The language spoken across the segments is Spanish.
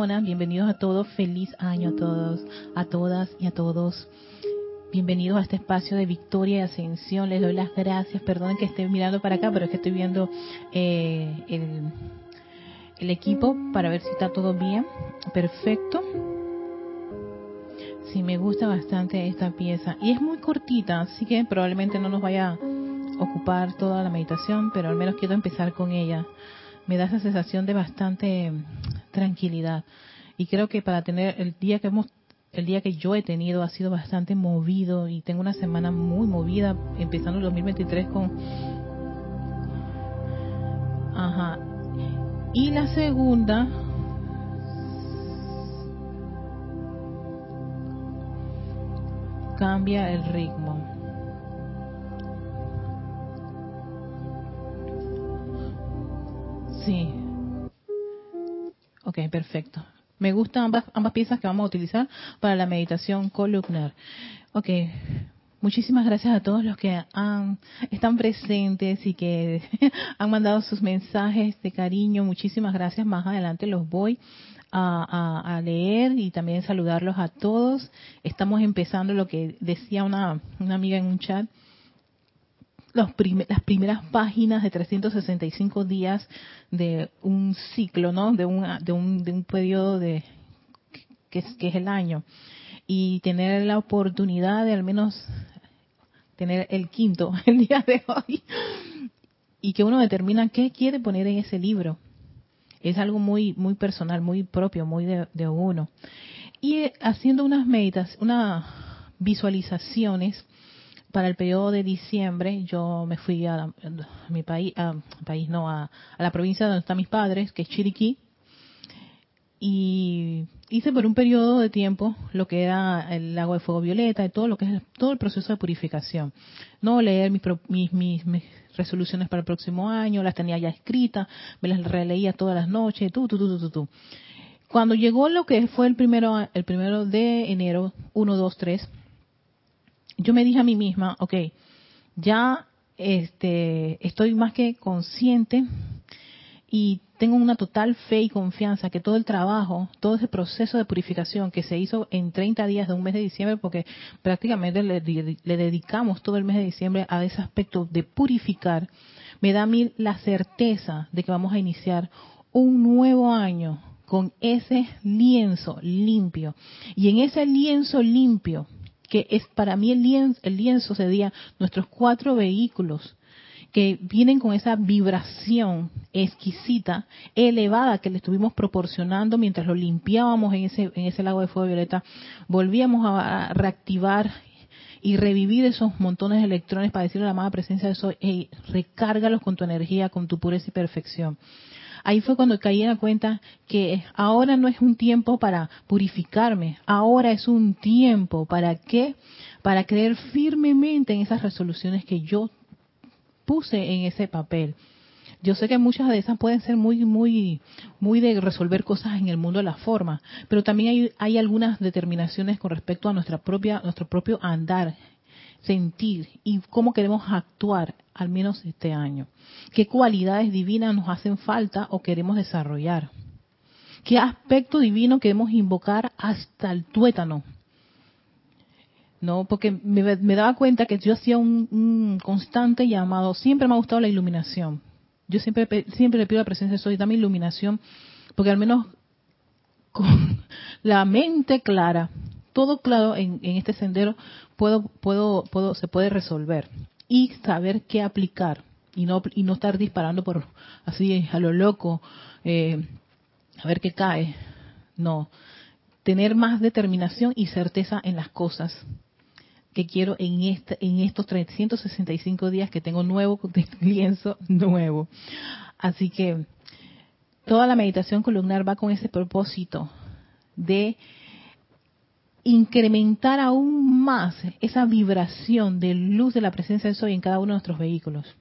Bienvenidos a todos, feliz año a todos, a todas y a todos. Bienvenidos a este espacio de victoria y ascensión. Les doy las gracias. Perdonen que esté mirando para acá, pero es que estoy viendo eh, el, el equipo para ver si está todo bien. Perfecto. Sí, me gusta bastante esta pieza. Y es muy cortita, así que probablemente no nos vaya a ocupar toda la meditación, pero al menos quiero empezar con ella. Me da esa sensación de bastante tranquilidad. Y creo que para tener el día que hemos el día que yo he tenido ha sido bastante movido y tengo una semana muy movida, empezando el 2023 con... Ajá. Y la segunda... Cambia el ritmo. Sí. Ok, perfecto. Me gustan ambas, ambas piezas que vamos a utilizar para la meditación columnar. Ok, muchísimas gracias a todos los que han, están presentes y que han mandado sus mensajes de cariño. Muchísimas gracias. Más adelante los voy a, leer y también saludarlos a todos. Estamos empezando lo que decía una, una amiga en un chat. Los las primeras páginas de 365 días de un ciclo, ¿no? De un, de un, de un periodo de, que es, que es el año. Y tener la oportunidad de al menos tener el quinto el día de hoy. Y que uno determina qué quiere poner en ese libro. Es algo muy, muy personal, muy propio, muy de, de uno. Y haciendo unas meditas, unas visualizaciones para el periodo de diciembre yo me fui a, mi país, a, país no, a, la provincia donde están mis padres, que es Chiriquí, y hice por un periodo de tiempo lo que era el lago de fuego violeta y todo lo que es todo el proceso de purificación. No leer mis, mis, mis, resoluciones para el próximo año, las tenía ya escritas, me las releía todas las noches, tú, tú, tú, tú, tú. Cuando llegó lo que fue el primero, el primero de enero, 1, 2, 3, yo me dije a mí misma, ok, ya este, estoy más que consciente y tengo una total fe y confianza que todo el trabajo, todo ese proceso de purificación que se hizo en 30 días de un mes de diciembre, porque prácticamente le, le dedicamos todo el mes de diciembre a ese aspecto de purificar, me da a mí la certeza de que vamos a iniciar un nuevo año con ese lienzo limpio. Y en ese lienzo limpio que es para mí el lienzo, el lienzo sería nuestros cuatro vehículos que vienen con esa vibración exquisita, elevada que le estuvimos proporcionando mientras lo limpiábamos en ese, en ese lago de fuego violeta, volvíamos a reactivar y revivir esos montones de electrones para decirle a la amada presencia de eso, hey, recárgalos con tu energía, con tu pureza y perfección. Ahí fue cuando caí en la cuenta que ahora no es un tiempo para purificarme, ahora es un tiempo para qué? Para creer firmemente en esas resoluciones que yo puse en ese papel. Yo sé que muchas de esas pueden ser muy, muy, muy de resolver cosas en el mundo de la forma, pero también hay, hay algunas determinaciones con respecto a nuestra propia, nuestro propio andar sentir y cómo queremos actuar, al menos este año. ¿Qué cualidades divinas nos hacen falta o queremos desarrollar? ¿Qué aspecto divino queremos invocar hasta el tuétano? No, porque me, daba cuenta que yo hacía un, constante llamado, siempre me ha gustado la iluminación. Yo siempre siempre le pido la presencia de Soy, dame iluminación, porque al menos con la mente clara, todo claro en, en este sendero, puedo, puedo, puedo, se puede resolver y saber qué aplicar y no y no estar disparando por así a lo loco eh, a ver qué cae. No. Tener más determinación y certeza en las cosas que quiero en este, en estos 365 días que tengo nuevo lienzo nuevo. Así que toda la meditación columnar va con ese propósito de incrementar aún más esa vibración de luz de la presencia de Soy en cada uno de nuestros vehículos.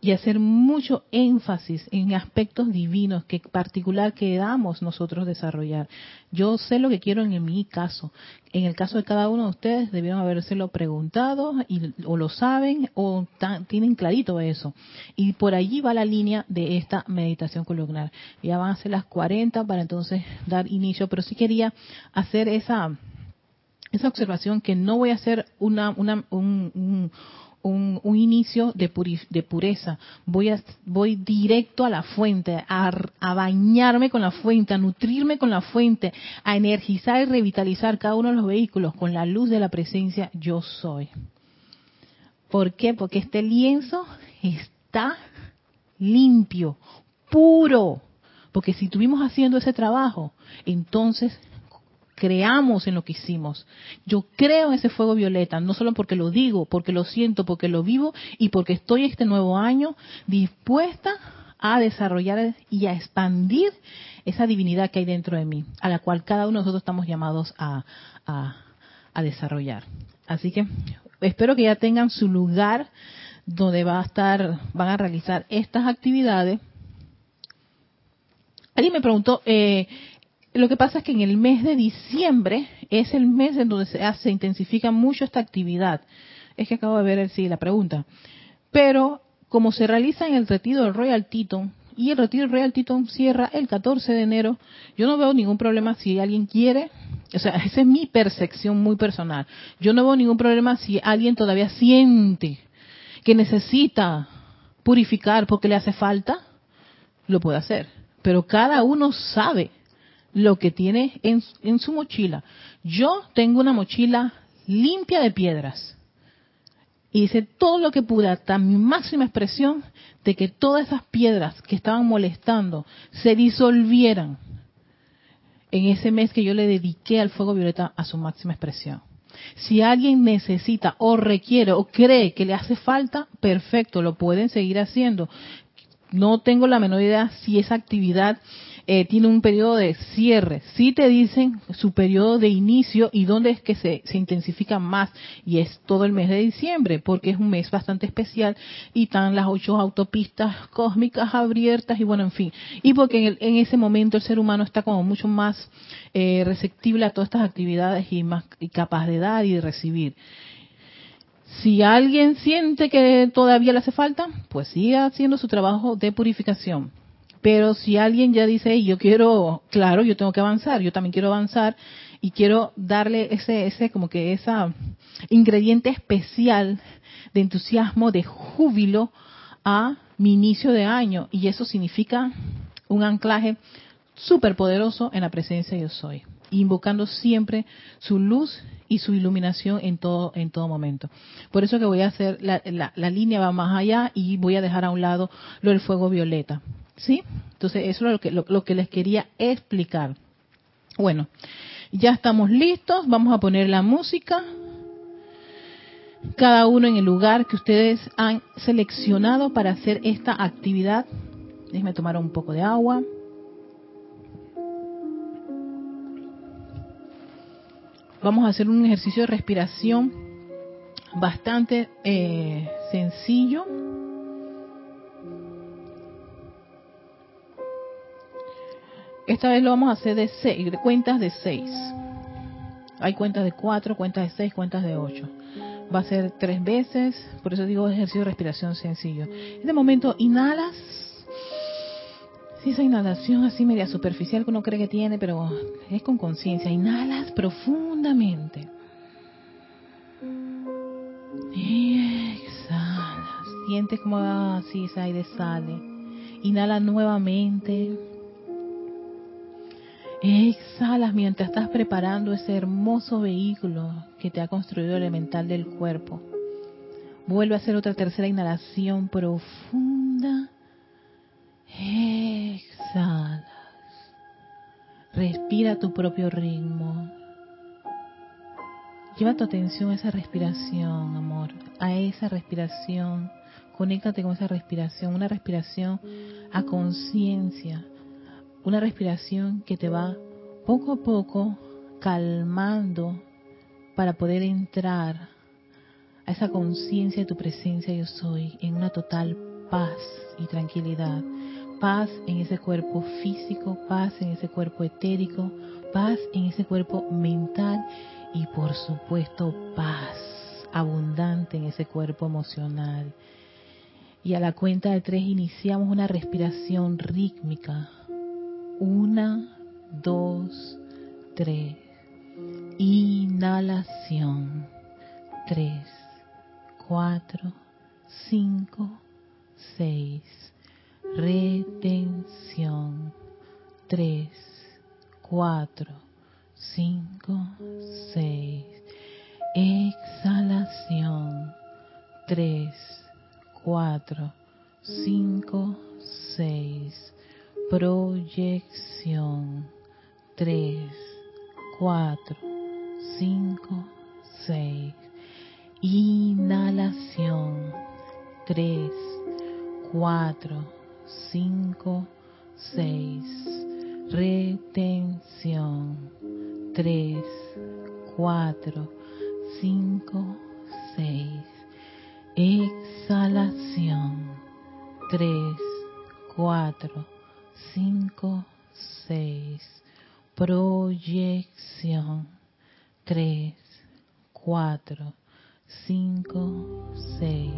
Y hacer mucho énfasis en aspectos divinos que particular queramos nosotros desarrollar. Yo sé lo que quiero en mi caso. En el caso de cada uno de ustedes debieron habérselo preguntado y, o lo saben o tienen clarito eso. Y por allí va la línea de esta meditación columnar. Ya van a ser las 40 para entonces dar inicio, pero sí quería hacer esa esa observación que no voy a hacer una, una un un, inicio de, de, pureza. Voy, a, voy directo a la fuente, a, a, bañarme con la fuente, a nutrirme con la fuente, a energizar y revitalizar cada uno de los vehículos con la luz de la presencia yo soy. ¿Por qué? Porque este lienzo está limpio, puro. Porque si estuvimos haciendo ese trabajo, entonces creamos en lo que hicimos. Yo creo en ese fuego violeta, no solo porque lo digo, porque lo siento, porque lo vivo y porque estoy este nuevo año dispuesta a desarrollar y a expandir esa divinidad que hay dentro de mí, a la cual cada uno de nosotros estamos llamados a, desarrollar. Así que espero que ya tengan su lugar donde va a estar, van a realizar estas actividades. Alguien me preguntó, eh, lo que pasa es que en el mes de diciembre es el mes en donde se, hace, intensifica mucho esta actividad. Es que acabo de ver sí, la pregunta. Pero como se realiza en el retiro del Royal Teton, y el retiro del Royal Teton cierra el 14 de enero, yo no veo ningún problema si alguien quiere, o sea, esa es mi percepción muy personal. Yo no veo ningún problema si alguien todavía siente que necesita purificar porque le hace falta, lo puede hacer. Pero cada uno sabe lo que tiene en, su mochila. Yo tengo una mochila limpia de piedras. Y hice todo lo que pude hasta mi máxima expresión de que todas esas piedras que estaban molestando se disolvieran en ese mes que yo le dediqué al fuego violeta a su máxima expresión. Si alguien necesita o requiere o cree que le hace falta, perfecto, lo pueden seguir haciendo. No tengo la menor idea si esa actividad eh, tiene un periodo de cierre. Sí te dicen su periodo de inicio y dónde es que se, se intensifica más. Y es todo el mes de diciembre, porque es un mes bastante especial y están las ocho autopistas cósmicas abiertas y bueno, en fin. Y porque en, en ese momento el ser humano está como mucho más eh, receptible a todas estas actividades y más y capaz de dar y de recibir. Si alguien siente que todavía le hace falta, pues siga haciendo su trabajo de purificación. Pero si alguien ya dice, yo quiero, claro, yo tengo que avanzar, yo también quiero avanzar y quiero darle ese, ese, como que esa ingrediente especial de entusiasmo, de júbilo a mi inicio de año. Y eso significa un anclaje súper poderoso en la presencia de yo soy, invocando siempre su luz y su iluminación en todo en todo momento. Por eso que voy a hacer la, la línea va más allá y voy a dejar a un lado lo del fuego violeta. ¿Sí? Entonces, eso es lo que, lo, que les quería explicar. Bueno, ya estamos listos. Vamos a poner la música. Cada uno en el lugar que ustedes han seleccionado para hacer esta actividad. Déjenme tomar un poco de agua. Vamos a hacer un ejercicio de respiración bastante eh, sencillo Esta vez lo vamos a hacer de, seis, de cuentas de seis. Hay cuentas de cuatro, cuentas de seis, cuentas de ocho. Va a ser tres veces, por eso digo ejercicio de respiración sencillo. En este momento inhalas. Sí, esa inhalación así media superficial que uno cree que tiene, pero es con conciencia. Inhalas profundamente. Y exhalas. Sientes como así ese aire sale. Inhala nuevamente. Exhalas mientras estás preparando ese hermoso vehículo que te ha construido el elemental del cuerpo. Vuelve a hacer otra tercera inhalación profunda. Exhalas. Respira tu propio ritmo. Lleva tu atención a esa respiración, amor, a esa respiración. Conéctate con esa respiración, una respiración a conciencia, una respiración que te va poco a poco calmando para poder entrar a esa conciencia de tu presencia yo soy en una total paz y tranquilidad. Paz en ese cuerpo físico, paz en ese cuerpo etérico, paz en ese cuerpo mental y por supuesto paz abundante en ese cuerpo emocional. Y a la cuenta de tres iniciamos una respiración rítmica. Una, dos, tres. Inhalación. Tres, cuatro, cinco, seis. Retención. Tres, cuatro, cinco, seis. Exhalación. Tres, cuatro, cinco, seis. Proyección. Tres, cuatro, cinco, seis. Inhalación. Tres, cuatro, cinco, seis. Retención. Tres, cuatro, cinco, seis. Exhalación. Tres, cuatro, cinco, seis. Proyección. Tres, cuatro, cinco, seis.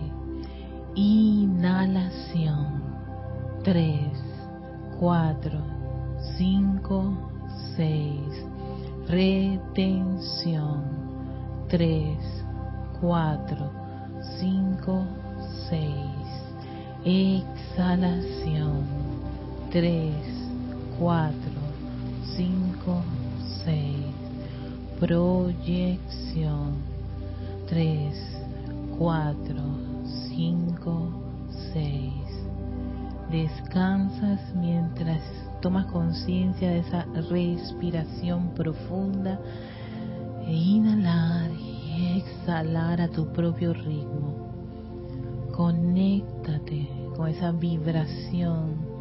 Inhalación. Tres, cuatro, cinco, seis. Retención. Tres, cuatro, cinco, seis. Exhalación. Tres, cuatro, cinco, seis. Proyección. Tres, cuatro, cinco, seis. Descansas mientras tomas conciencia de esa respiración profunda e inhalar y exhalar a tu propio ritmo. Conéctate con esa vibración,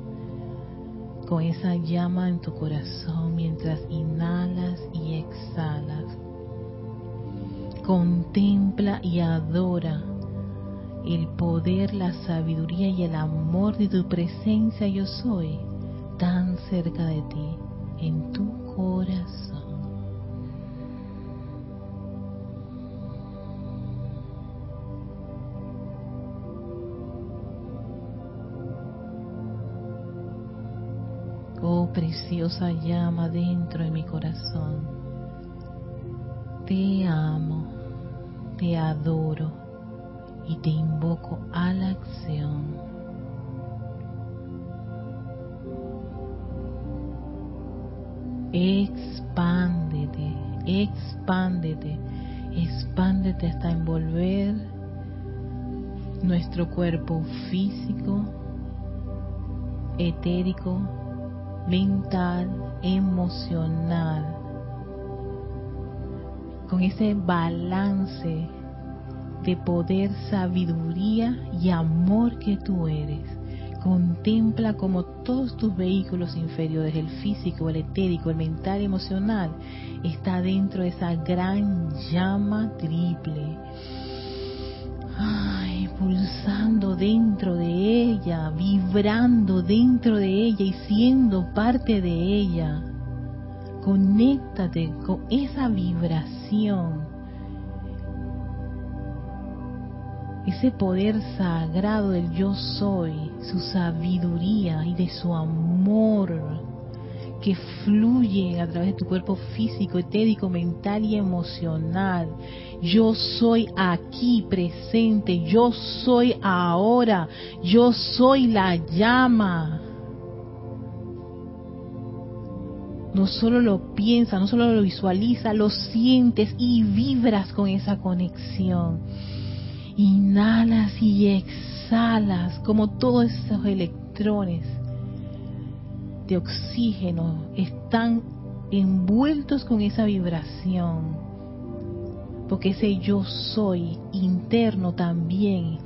con esa llama en tu corazón mientras inhalas y exhalas. Contempla y adora el poder, la sabiduría y el amor de tu presencia yo soy tan cerca de ti, en tu corazón. Preciosa llama dentro de mi corazón, te amo, te adoro y te invoco a la acción. Expándete, expándete, expándete hasta envolver nuestro cuerpo físico, etérico, mental, emocional, con ese balance de poder, sabiduría y amor que tú eres. Contempla como todos tus vehículos inferiores, el físico, el etérico, el mental, emocional, está dentro de esa gran llama triple. Ay, pulsando dentro de ella, vibrando dentro de ella y siendo parte de ella. Conéctate con esa vibración ese poder sagrado del yo soy, su sabiduría y de su amor que fluye a través de tu cuerpo físico, etérico, mental y emocional. Yo soy aquí presente, yo soy ahora, yo soy la llama. No solo lo piensa, no solo lo visualiza, lo sientes y vibras con esa conexión Inhalas y exhalas como todos esos electrones de oxígeno están envueltos con esa vibración. Porque ese yo soy interno también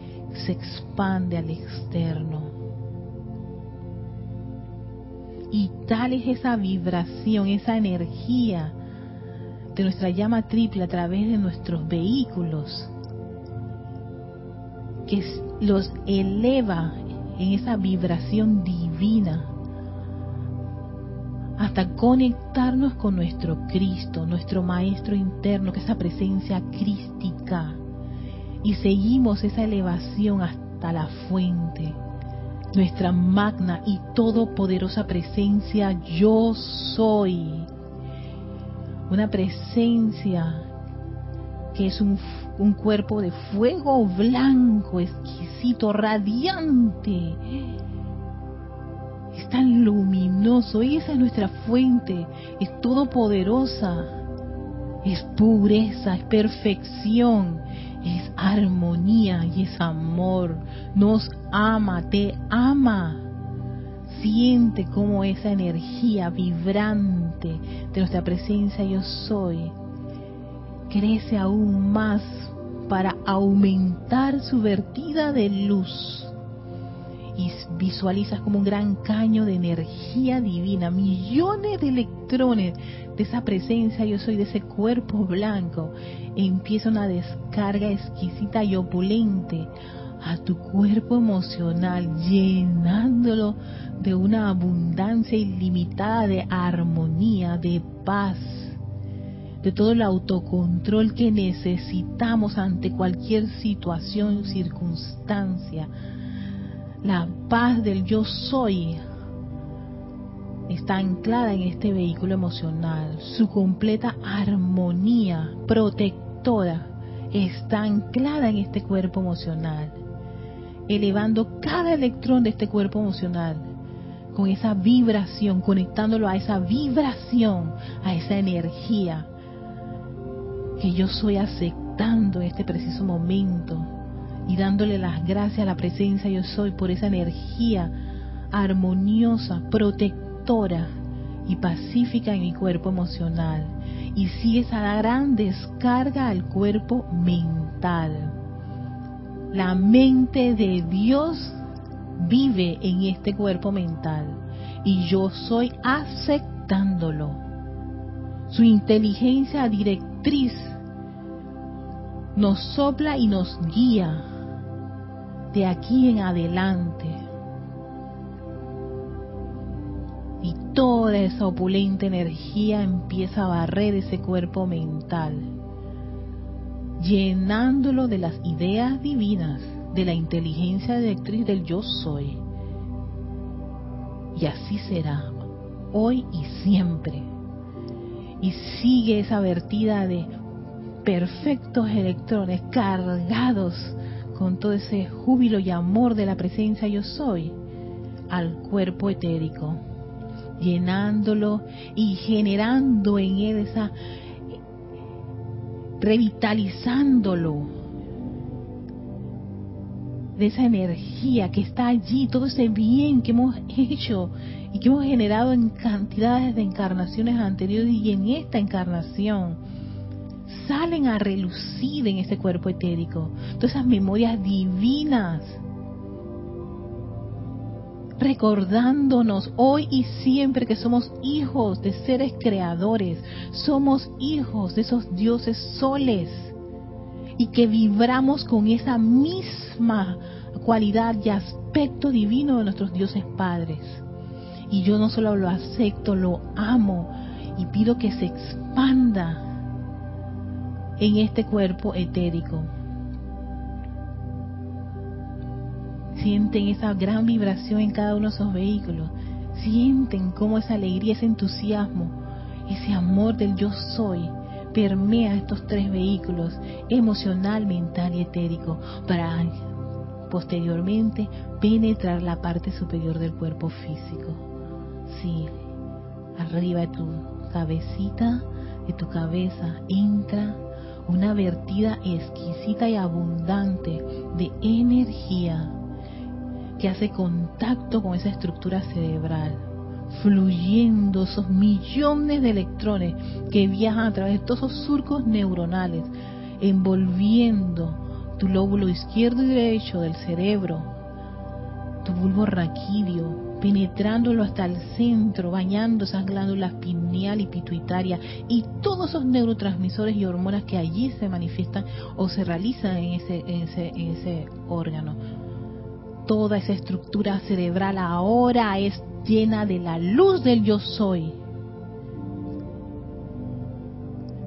se expande al externo. Y tal es esa vibración, esa energía de nuestra llama triple a través de nuestros vehículos que los eleva en esa vibración divina hasta conectarnos con nuestro Cristo, nuestro Maestro interno, que es esa presencia crística. Y seguimos esa elevación hasta la fuente, nuestra magna y todopoderosa presencia yo soy. Una presencia que es un, un cuerpo de fuego blanco, exquisito, radiante es tan luminoso, esa es nuestra fuente, es todopoderosa, es pureza, es perfección, es armonía y es amor, nos ama, te ama. Siente como esa energía vibrante de nuestra presencia yo soy crece aún más para aumentar su vertida de luz visualizas como un gran caño de energía divina, millones de electrones de esa presencia, yo soy de ese cuerpo blanco, empieza una descarga exquisita y opulente a tu cuerpo emocional, llenándolo de una abundancia ilimitada de armonía, de paz, de todo el autocontrol que necesitamos ante cualquier situación, circunstancia, la paz del yo soy está anclada en este vehículo emocional. Su completa armonía protectora está anclada en este cuerpo emocional, elevando cada electrón de este cuerpo emocional con esa vibración, conectándolo a esa vibración, a esa energía que yo soy aceptando en este preciso momento y dándole las gracias a la presencia yo soy por esa energía armoniosa, protectora y pacífica en mi cuerpo emocional. Y si esa gran descarga al cuerpo mental. La mente de Dios vive en este cuerpo mental y yo soy aceptándolo. Su inteligencia directriz nos sopla y nos guía de aquí en adelante. Y toda esa opulenta energía empieza a barrer ese cuerpo mental, llenándolo de las ideas divinas, de la inteligencia directriz del yo soy. Y así será, hoy y siempre. Y sigue esa vertida de perfectos electrones cargados con todo ese júbilo y amor de la presencia yo soy al cuerpo etérico, llenándolo y generando en él esa, revitalizándolo de esa energía que está allí, todo ese bien que hemos hecho y que hemos generado en cantidades de encarnaciones anteriores y en esta encarnación salen a relucir en ese cuerpo etérico. Todas esas memorias divinas. Recordándonos hoy y siempre que somos hijos de seres creadores, somos hijos de esos dioses soles y que vibramos con esa misma cualidad y aspecto divino de nuestros dioses padres. Y yo no solo lo acepto, lo amo y pido que se expanda en este cuerpo etérico. Sienten esa gran vibración en cada uno de esos vehículos. Sienten cómo esa alegría, ese entusiasmo, ese amor del yo soy permea estos tres vehículos, emocional, mental y etérico, para posteriormente penetrar la parte superior del cuerpo físico. Sí, arriba de tu cabecita, de tu cabeza, entra una vertida exquisita y abundante de energía que hace contacto con esa estructura cerebral, fluyendo esos millones de electrones que viajan a través de todos esos surcos neuronales, envolviendo tu lóbulo izquierdo y derecho del cerebro, tu bulbo raquídeo, penetrándolo hasta el centro, bañando esas glándulas pineal y pituitaria y todos esos neurotransmisores y hormonas que allí se manifiestan o se realizan en ese, en ese, órgano. toda esa estructura cerebral ahora es llena de la luz del yo soy.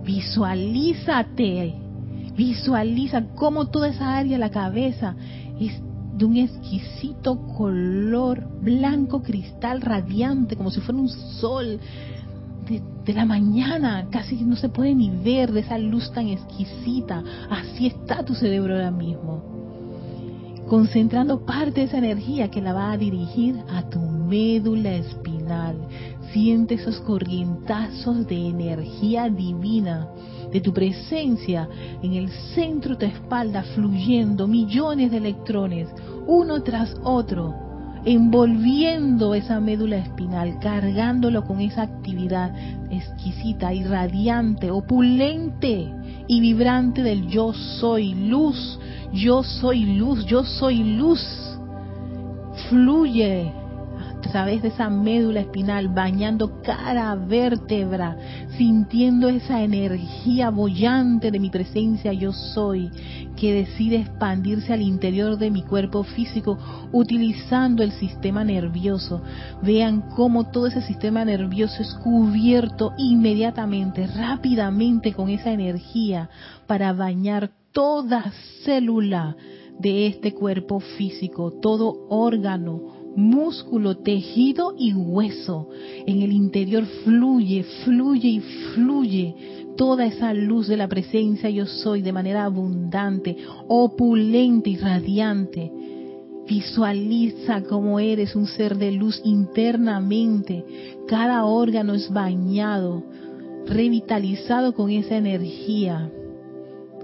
Visualízate, visualiza cómo toda esa área la cabeza es de un exquisito color blanco cristal radiante, como si fuera un sol de, la mañana, casi no se puede ni ver de esa luz tan exquisita. Así está tu cerebro ahora mismo concentrando parte de esa energía que la va a dirigir a tu médula espinal. Siente esos corrientazos de energía divina, de tu presencia. En el centro de tu espalda, fluyendo millones de electrones, uno tras otro, envolviendo esa médula espinal, cargándolo con esa actividad exquisita, irradiante, opulente y vibrante del yo soy luz, yo soy luz, yo soy luz. Fluye través de esa médula espinal, bañando cada vértebra, sintiendo esa energía bollante de mi presencia yo soy, que decide expandirse al interior de mi cuerpo físico utilizando el sistema nervioso. Vean cómo todo ese sistema nervioso es cubierto inmediatamente, rápidamente con esa energía para bañar toda célula de este cuerpo físico, todo órgano, músculo, tejido y hueso. En el interior fluye, fluye y fluye toda esa luz de la presencia yo soy de manera abundante, opulente y radiante. Visualiza cómo eres un ser de luz internamente. Cada órgano es bañado, revitalizado con esa energía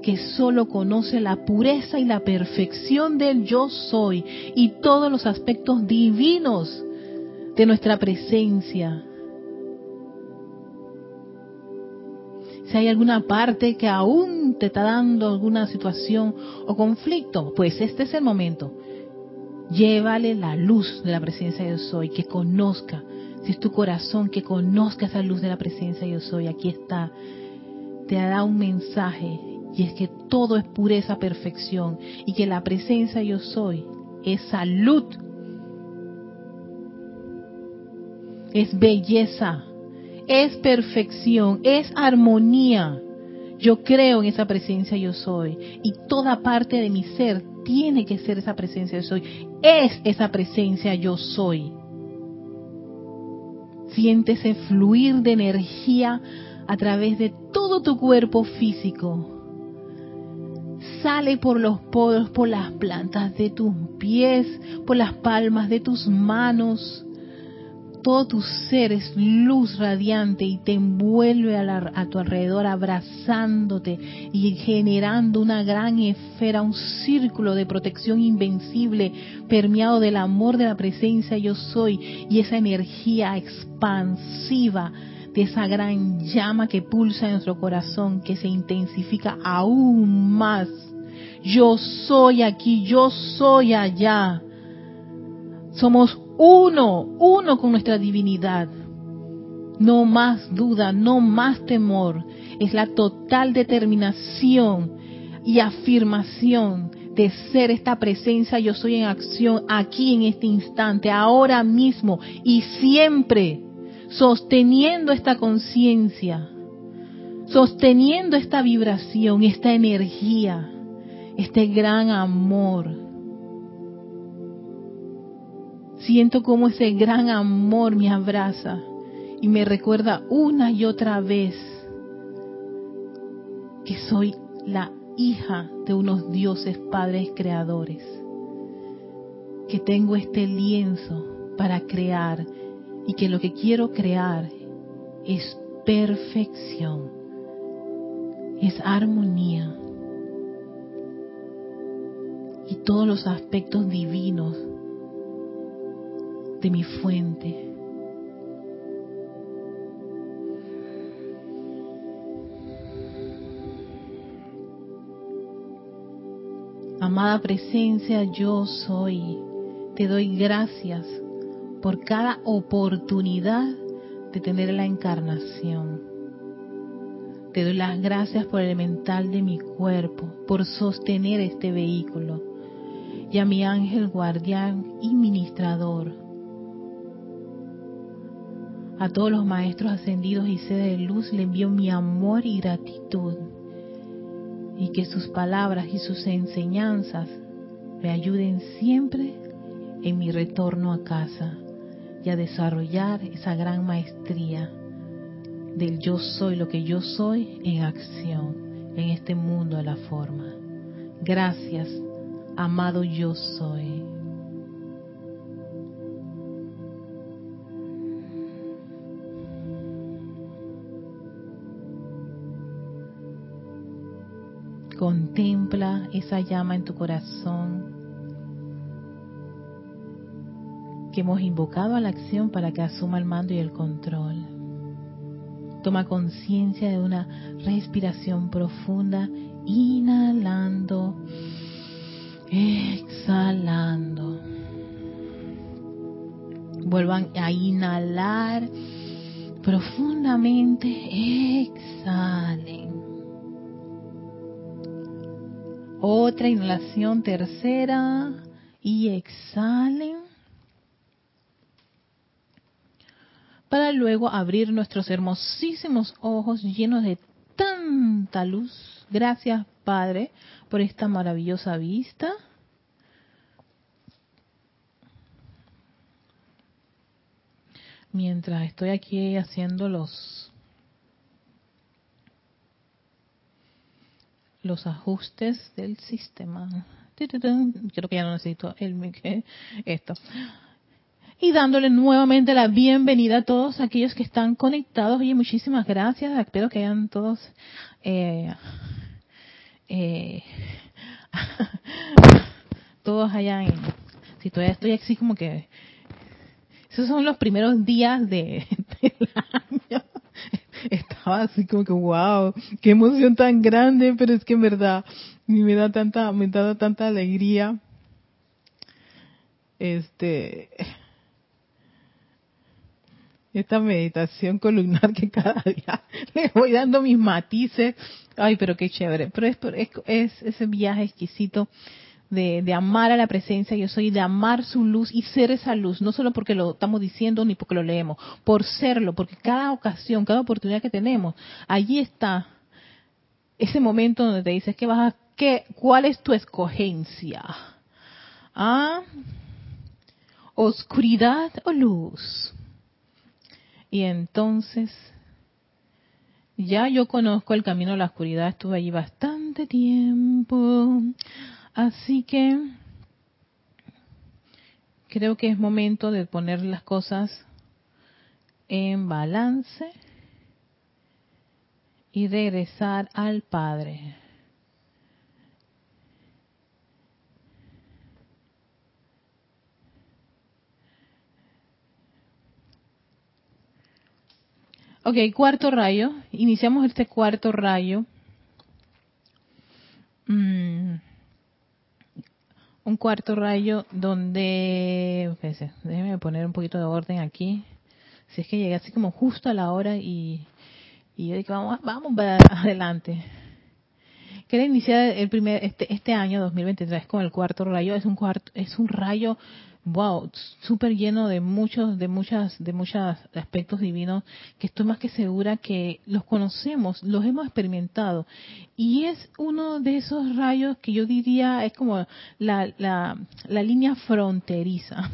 que solo conoce la pureza y la perfección del yo soy y todos los aspectos divinos de nuestra presencia. Si hay alguna parte que aún te está dando alguna situación o conflicto, pues este es el momento. Llévale la luz de la presencia de yo soy, que conozca. Si es tu corazón, que conozca esa luz de la presencia de yo soy. Aquí está. Te dará un mensaje y es que todo es pureza, perfección y que la presencia yo soy es salud, es belleza, es perfección, es armonía. Yo creo en esa presencia yo soy y toda parte de mi ser tiene que ser esa presencia yo soy. Es esa presencia yo soy. Siéntese fluir de energía a través de todo tu cuerpo físico sale por los poros, por las plantas de tus pies, por las palmas de tus manos. Todo tu ser es luz radiante y te envuelve a, tu alrededor abrazándote y generando una gran esfera, un círculo de protección invencible permeado del amor de la presencia yo soy y esa energía expansiva de esa gran llama que pulsa en nuestro corazón, que se intensifica aún más. Yo soy aquí, yo soy allá. Somos uno, uno con nuestra divinidad. No más duda, no más temor. Es la total determinación y afirmación de ser esta presencia yo soy en acción aquí en este instante, ahora mismo y siempre sosteniendo esta conciencia, sosteniendo esta vibración, esta energía, este gran amor. Siento como ese gran amor me abraza y me recuerda una y otra vez que soy la hija de unos dioses padres creadores, que tengo este lienzo para crear y que lo que quiero crear es perfección, es armonía y todos los aspectos divinos de mi fuente. Amada presencia, yo soy. Te doy gracias por cada oportunidad de tener la encarnación. Te doy las gracias por el mental de mi cuerpo, por sostener este vehículo. Y a mi ángel guardián y ministrador, a todos los maestros ascendidos y sede de luz le envío mi amor y gratitud y que sus palabras y sus enseñanzas me ayuden siempre en mi retorno a casa y a desarrollar esa gran maestría del yo soy lo que yo soy en acción en este mundo de la forma. Gracias, amado yo soy. Contempla esa llama en tu corazón que hemos invocado a la acción para que asuma el mando y el control. Toma conciencia de una respiración profunda, inhalando, exhalando. Vuelvan a inhalar profundamente, exhalen. Otra inhalación tercera y exhalen. para luego abrir nuestros hermosísimos ojos llenos de tanta luz. Gracias, Padre, por esta maravillosa vista. Mientras estoy aquí haciendo los los ajustes del sistema. Creo que ya no necesito el esto y dándole nuevamente la bienvenida a todos aquellos que están conectados. y muchísimas gracias. Espero que hayan todos eh, eh, todos hayan si todavía estoy así como que esos son los primeros días de, del año. Estaba así como que wow qué emoción tan grande pero es que en verdad me da tanta me da tanta alegría. Este esta meditación columnar que cada día le voy dando mis matices. Ay, pero qué chévere. Pero es, es, ese viaje exquisito de, de, amar a la presencia yo soy, de amar su luz y ser esa luz, no solo porque lo estamos diciendo ni porque lo leemos, por serlo, porque cada ocasión, cada oportunidad que tenemos, allí está ese momento donde te dices que vas a, qué, cuál es tu escogencia. ¿Ah? Oscuridad o luz. Y entonces, ya yo conozco el camino a la oscuridad, estuve allí bastante tiempo, así que creo que es momento de poner las cosas en balance y regresar al Padre. Ok, cuarto rayo. Iniciamos este cuarto rayo. Mm. Un cuarto rayo donde... déjeme poner un poquito de orden aquí. Si es que llegué así como justo a la hora y, y yo dije, vamos, vamos adelante. Quiero iniciar el primer, este, este año 2023 con el cuarto rayo. Es un, cuarto, es un rayo wow, súper lleno de muchos, de muchas, de muchos aspectos divinos que estoy más que segura que los conocemos, los hemos experimentado. Y es uno de esos rayos que yo diría es como la, la, la línea fronteriza.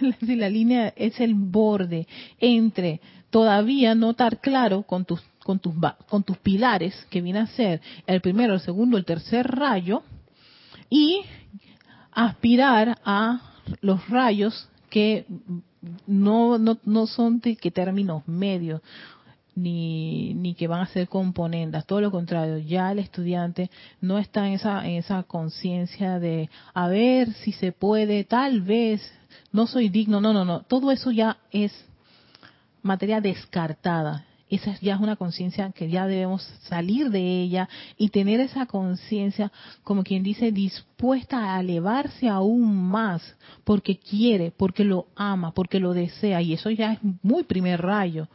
la línea es el borde entre todavía no estar claro con tus, con tus, con tus pilares, que viene a ser el primero, el segundo, el tercer rayo, y aspirar a los rayos que no, son de que términos medios, ni, ni que van a ser componentes, todo lo contrario, ya el estudiante no está en esa conciencia de a ver si se puede, tal vez, no soy digno, no, no, no, todo eso ya es materia descartada, esa ya es una conciencia que ya debemos salir de ella y tener esa conciencia, como quien dice, dispuesta a elevarse aún más, porque quiere, porque lo ama, porque lo desea, y eso ya es muy primer rayo,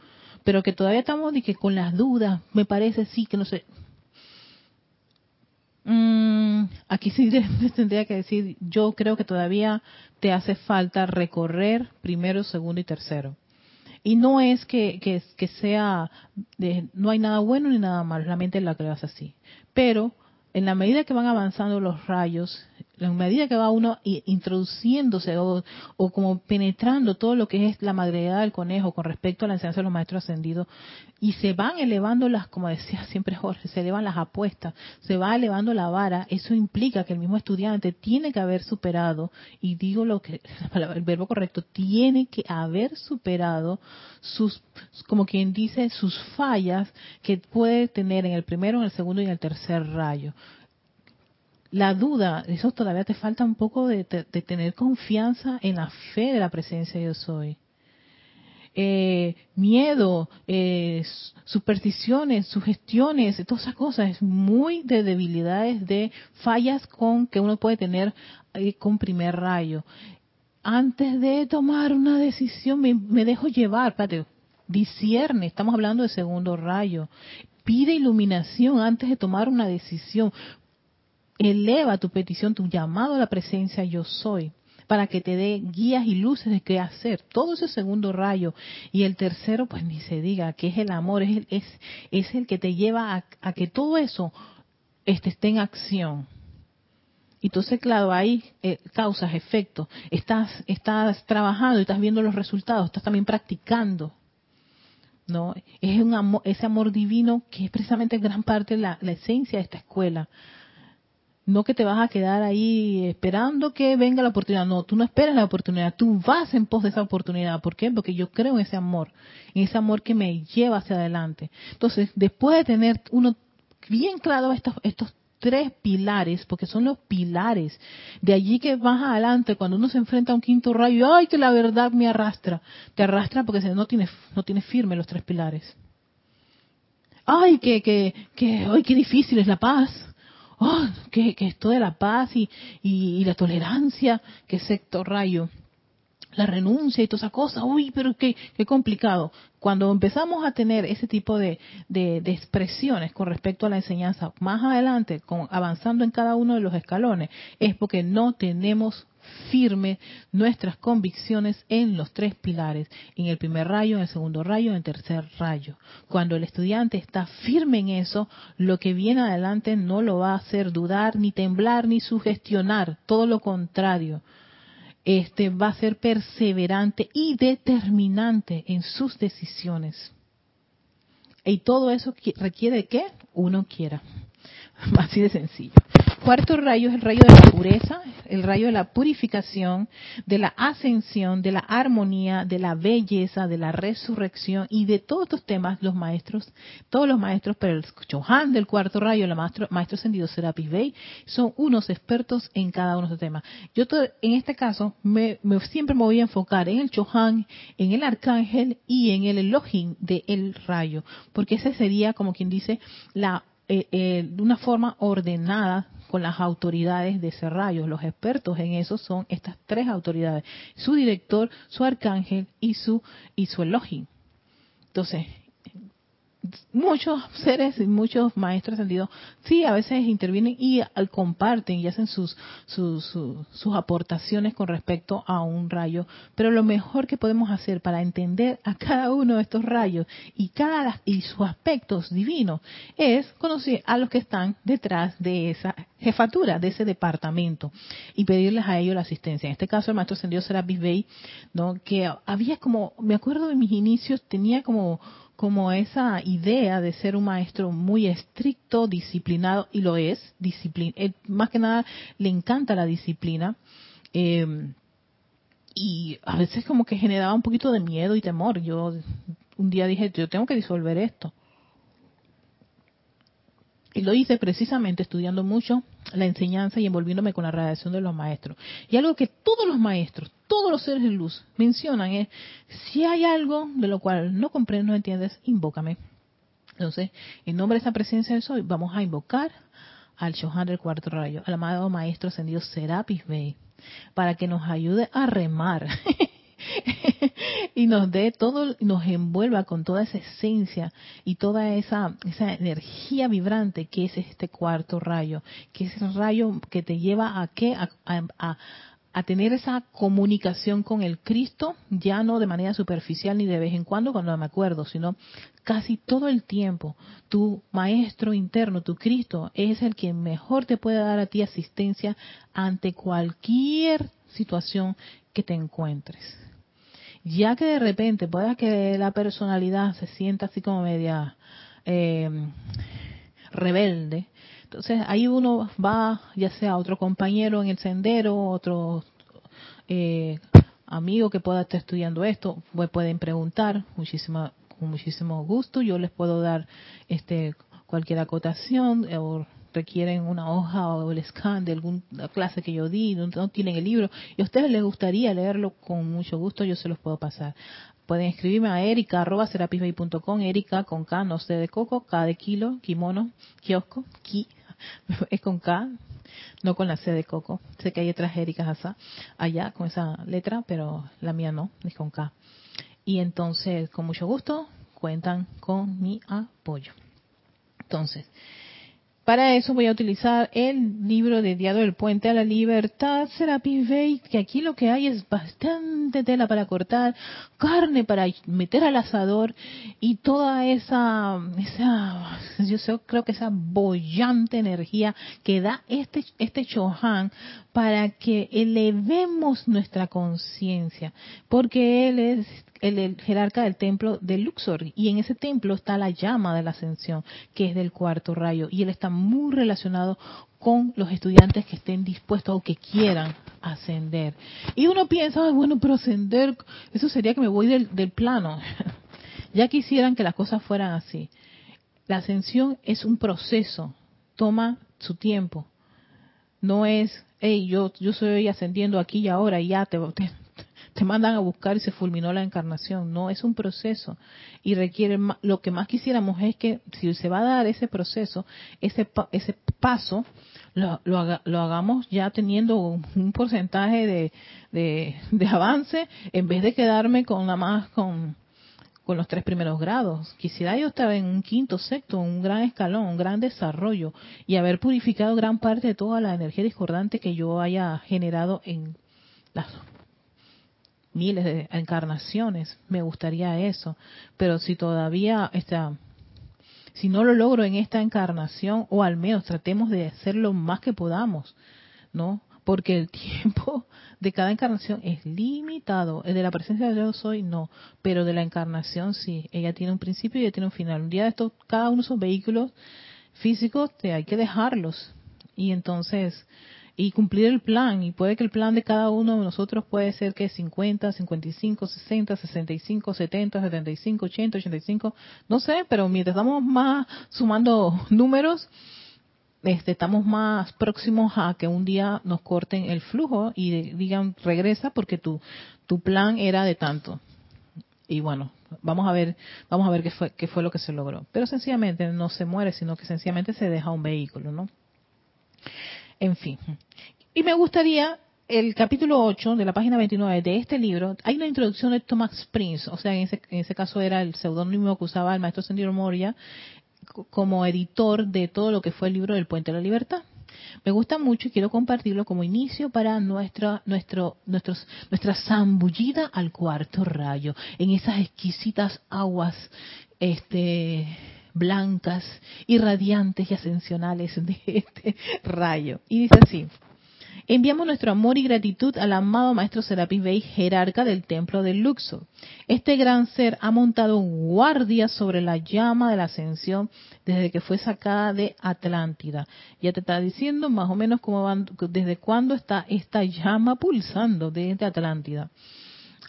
pero que todavía estamos de que con las dudas, me parece sí, que no sé. Mm, aquí sí tendría que decir, yo creo que todavía te hace falta recorrer primero, segundo y tercero. Y no es que, que, que sea, de, no hay nada bueno ni nada malo, la mente la creas así. Pero en la medida que van avanzando los rayos, en medida que va uno introduciéndose o, como penetrando todo lo que es la madreada del conejo con respecto a la enseñanza de los maestros ascendidos, y se van elevando las, como decía siempre Jorge, se elevan las apuestas, se va elevando la vara, eso implica que el mismo estudiante tiene que haber superado, y digo lo que, el verbo correcto, tiene que haber superado sus, como quien dice, sus fallas que puede tener en el primero, en el segundo y en el tercer rayo la duda, eso todavía te falta un poco de, tener confianza en la fe de la presencia de yo soy. Eh, miedo, eh, supersticiones, sugestiones, todas esas cosas, es muy de debilidades, de fallas con que uno puede tener eh, con primer rayo. Antes de tomar una decisión, me, me dejo llevar, espérate, discierne, estamos hablando de segundo rayo. Pide iluminación antes de tomar una decisión eleva tu petición, tu llamado a la presencia yo soy, para que te dé guías y luces de qué hacer. Todo ese segundo rayo. Y el tercero, pues ni se diga, que es el amor, es el, es, es el que te lleva a, que todo eso este, esté en acción. Y entonces, claro, hay eh, causas, efectos. Estás, estás trabajando y estás viendo los resultados, estás también practicando. ¿no? Es un amor, ese amor divino que es precisamente gran parte de la esencia de esta escuela no que te vas a quedar ahí esperando que venga la oportunidad. No, tú no esperas la oportunidad, tú vas en pos de esa oportunidad. ¿Por qué? Porque yo creo en ese amor, en ese amor que me lleva hacia adelante. Entonces, después de tener uno bien claro estos, estos tres pilares, porque son los pilares, de allí que más adelante, cuando uno se enfrenta a un quinto rayo, ay, que la verdad me arrastra. Te arrastra porque no tiene, no tiene firme los tres pilares. Ay, que, que, que, ay, qué difícil es la paz oh, que, esto de la paz y, la tolerancia, que sector rayo, la renuncia y toda esa cosa, uy, pero qué, complicado. Cuando empezamos a tener ese tipo de, de, expresiones con respecto a la enseñanza más adelante, avanzando en cada uno de los escalones, es porque no tenemos firme nuestras convicciones en los tres pilares, en el primer rayo, en el segundo rayo, en el tercer rayo. Cuando el estudiante está firme en eso, lo que viene adelante no lo va a hacer dudar, ni temblar, ni sugestionar, todo lo contrario. Este va a ser perseverante y determinante en sus decisiones. Y todo eso requiere que uno quiera. Así de sencillo. Cuarto rayo es el rayo de la pureza, el rayo de la purificación, de la ascensión, de la armonía, de la belleza, de la resurrección y de todos estos temas los maestros, todos los maestros, pero el Chohan del cuarto rayo, el maestro, maestro ascendido Serapis Bey, son unos expertos en cada uno de estos temas. Yo en este caso me, siempre me voy a enfocar en el Chohan, en el arcángel y en el Elohim del rayo, porque ese sería como quien dice la eh, eh, de una forma ordenada con las autoridades de ese rayo. Los expertos en eso son estas tres autoridades, su director, su arcángel y su, y su Elohim. Entonces, muchos seres y muchos maestros ascendidos sí a veces intervienen y comparten y hacen sus, sus, sus, aportaciones con respecto a un rayo. Pero lo mejor que podemos hacer para entender a cada uno de estos rayos y cada y sus aspectos divinos es conocer a los que están detrás de esa jefatura de ese departamento y pedirles a ellos la asistencia. En este caso el maestro ascendido será Bey no que había como me acuerdo de mis inicios tenía como como esa idea de ser un maestro muy estricto, disciplinado, y lo es, disciplina, más que nada le encanta la disciplina, eh, y a veces como que generaba un poquito de miedo y temor. Yo un día dije, yo tengo que disolver esto. Y lo hice precisamente estudiando mucho la enseñanza y envolviéndome con la radiación de los maestros. Y algo que todos los maestros, todos los seres de luz mencionan es, si hay algo de lo cual no comprendes, no entiendes, invócame. Entonces, en nombre de esa presencia del Soy, vamos a invocar al Shohan del cuarto rayo, al amado Maestro Ascendido Serapis Bey, para que nos ayude a remar y nos dé todo, nos envuelva con toda esa esencia y toda esa, esa energía vibrante que es este cuarto rayo, que es el rayo que te lleva a qué, a, a, a tener esa comunicación con el Cristo, ya no de manera superficial ni de vez en cuando cuando me acuerdo, sino casi todo el tiempo. Tu maestro interno, tu Cristo, es el que mejor te puede dar a ti asistencia ante cualquier situación que te encuentres. Ya que de repente pueda que la personalidad se sienta así como media eh, rebelde, entonces ahí uno va, ya sea otro compañero en el sendero, otro eh, amigo que pueda estar estudiando esto, pueden preguntar muchísima, con muchísimo gusto. Yo les puedo dar este cualquier acotación o requieren una hoja o el scan de alguna clase que yo di, no, tienen el libro y a ustedes les gustaría leerlo con mucho gusto, yo se los puedo pasar. Pueden escribirme a erica arroba erica con K, no sé de coco, K de kilo, kimono, kiosco, ki, es con K, no con la C de Coco. Sé que hay otras Ericas allá con esa letra, pero la mía no, es con K. Y entonces, con mucho gusto, cuentan con mi apoyo. Entonces, para eso voy a utilizar el libro de Diado del Puente a la Libertad, Serapis Bey, que aquí lo que hay es bastante tela para cortar, carne para meter al asador y toda esa, esa yo creo que esa bollante energía que da este, este Chohan para que elevemos nuestra conciencia, porque él es el, jerarca del templo de Luxor. Y en ese templo está la llama de la ascensión, que es del cuarto rayo. Y él está muy relacionado con los estudiantes que estén dispuestos o que quieran ascender. Y uno piensa, bueno, pero ascender, eso sería que me voy del, plano. ya quisieran que las cosas fueran así. La ascensión es un proceso, toma su tiempo. No es, hey, yo, yo estoy ascendiendo aquí y ahora y ya te, te, te mandan a buscar y se fulminó la encarnación. No, es un proceso y requiere, lo que más quisiéramos es que si se va a dar ese proceso, ese, ese paso, lo, lo, hagamos ya teniendo un porcentaje de, de, de, avance en vez de quedarme con nada más con, con los tres primeros grados. Quisiera yo estar en un quinto, sexto, un gran escalón, un gran desarrollo y haber purificado gran parte de toda la energía discordante que yo haya generado en las miles de encarnaciones. Me gustaría eso. Pero si todavía está, si no lo logro en esta encarnación, o al menos tratemos de hacer lo más que podamos, ¿no? Porque el tiempo de cada encarnación es limitado. El de la presencia de Dios hoy no, pero de la encarnación sí. Ella tiene un principio y ella tiene un final. Un día de estos, cada uno de esos vehículos físicos te hay que dejarlos. Y entonces, y cumplir el plan. Y puede que el plan de cada uno de nosotros puede ser que 50, 55, 60, 65, 70, 75, 80, 85, no sé, pero mientras estamos más sumando números, este, estamos más próximos a que un día nos corten el flujo y digan regresa porque tu, tu plan era de tanto. Y bueno, vamos a ver, vamos a ver qué fue, qué fue lo que se logró. Pero sencillamente no se muere, sino que sencillamente se deja un vehículo, ¿no? En fin. Y me gustaría, el capítulo 8 de la página 29 de este libro, hay una introducción de Thomas Prince, o sea, en ese, en ese caso era el seudónimo que usaba el maestro Sendido Moria como editor de todo lo que fue el libro del Puente de la Libertad. Me gusta mucho y quiero compartirlo como inicio para nuestra, nuestro, nuestros, nuestra zambullida al cuarto rayo, en esas exquisitas aguas, este, blancas y radiantes y ascensionales de este rayo. Y dice así, enviamos nuestro amor y gratitud al amado Maestro Serapis Bey, jerarca del Templo de Luxor. Este gran ser ha montado guardia sobre la llama de la ascensión desde que fue sacada de Atlántida. Ya te está diciendo más o menos cómo van, desde cuándo está esta llama pulsando desde Atlántida,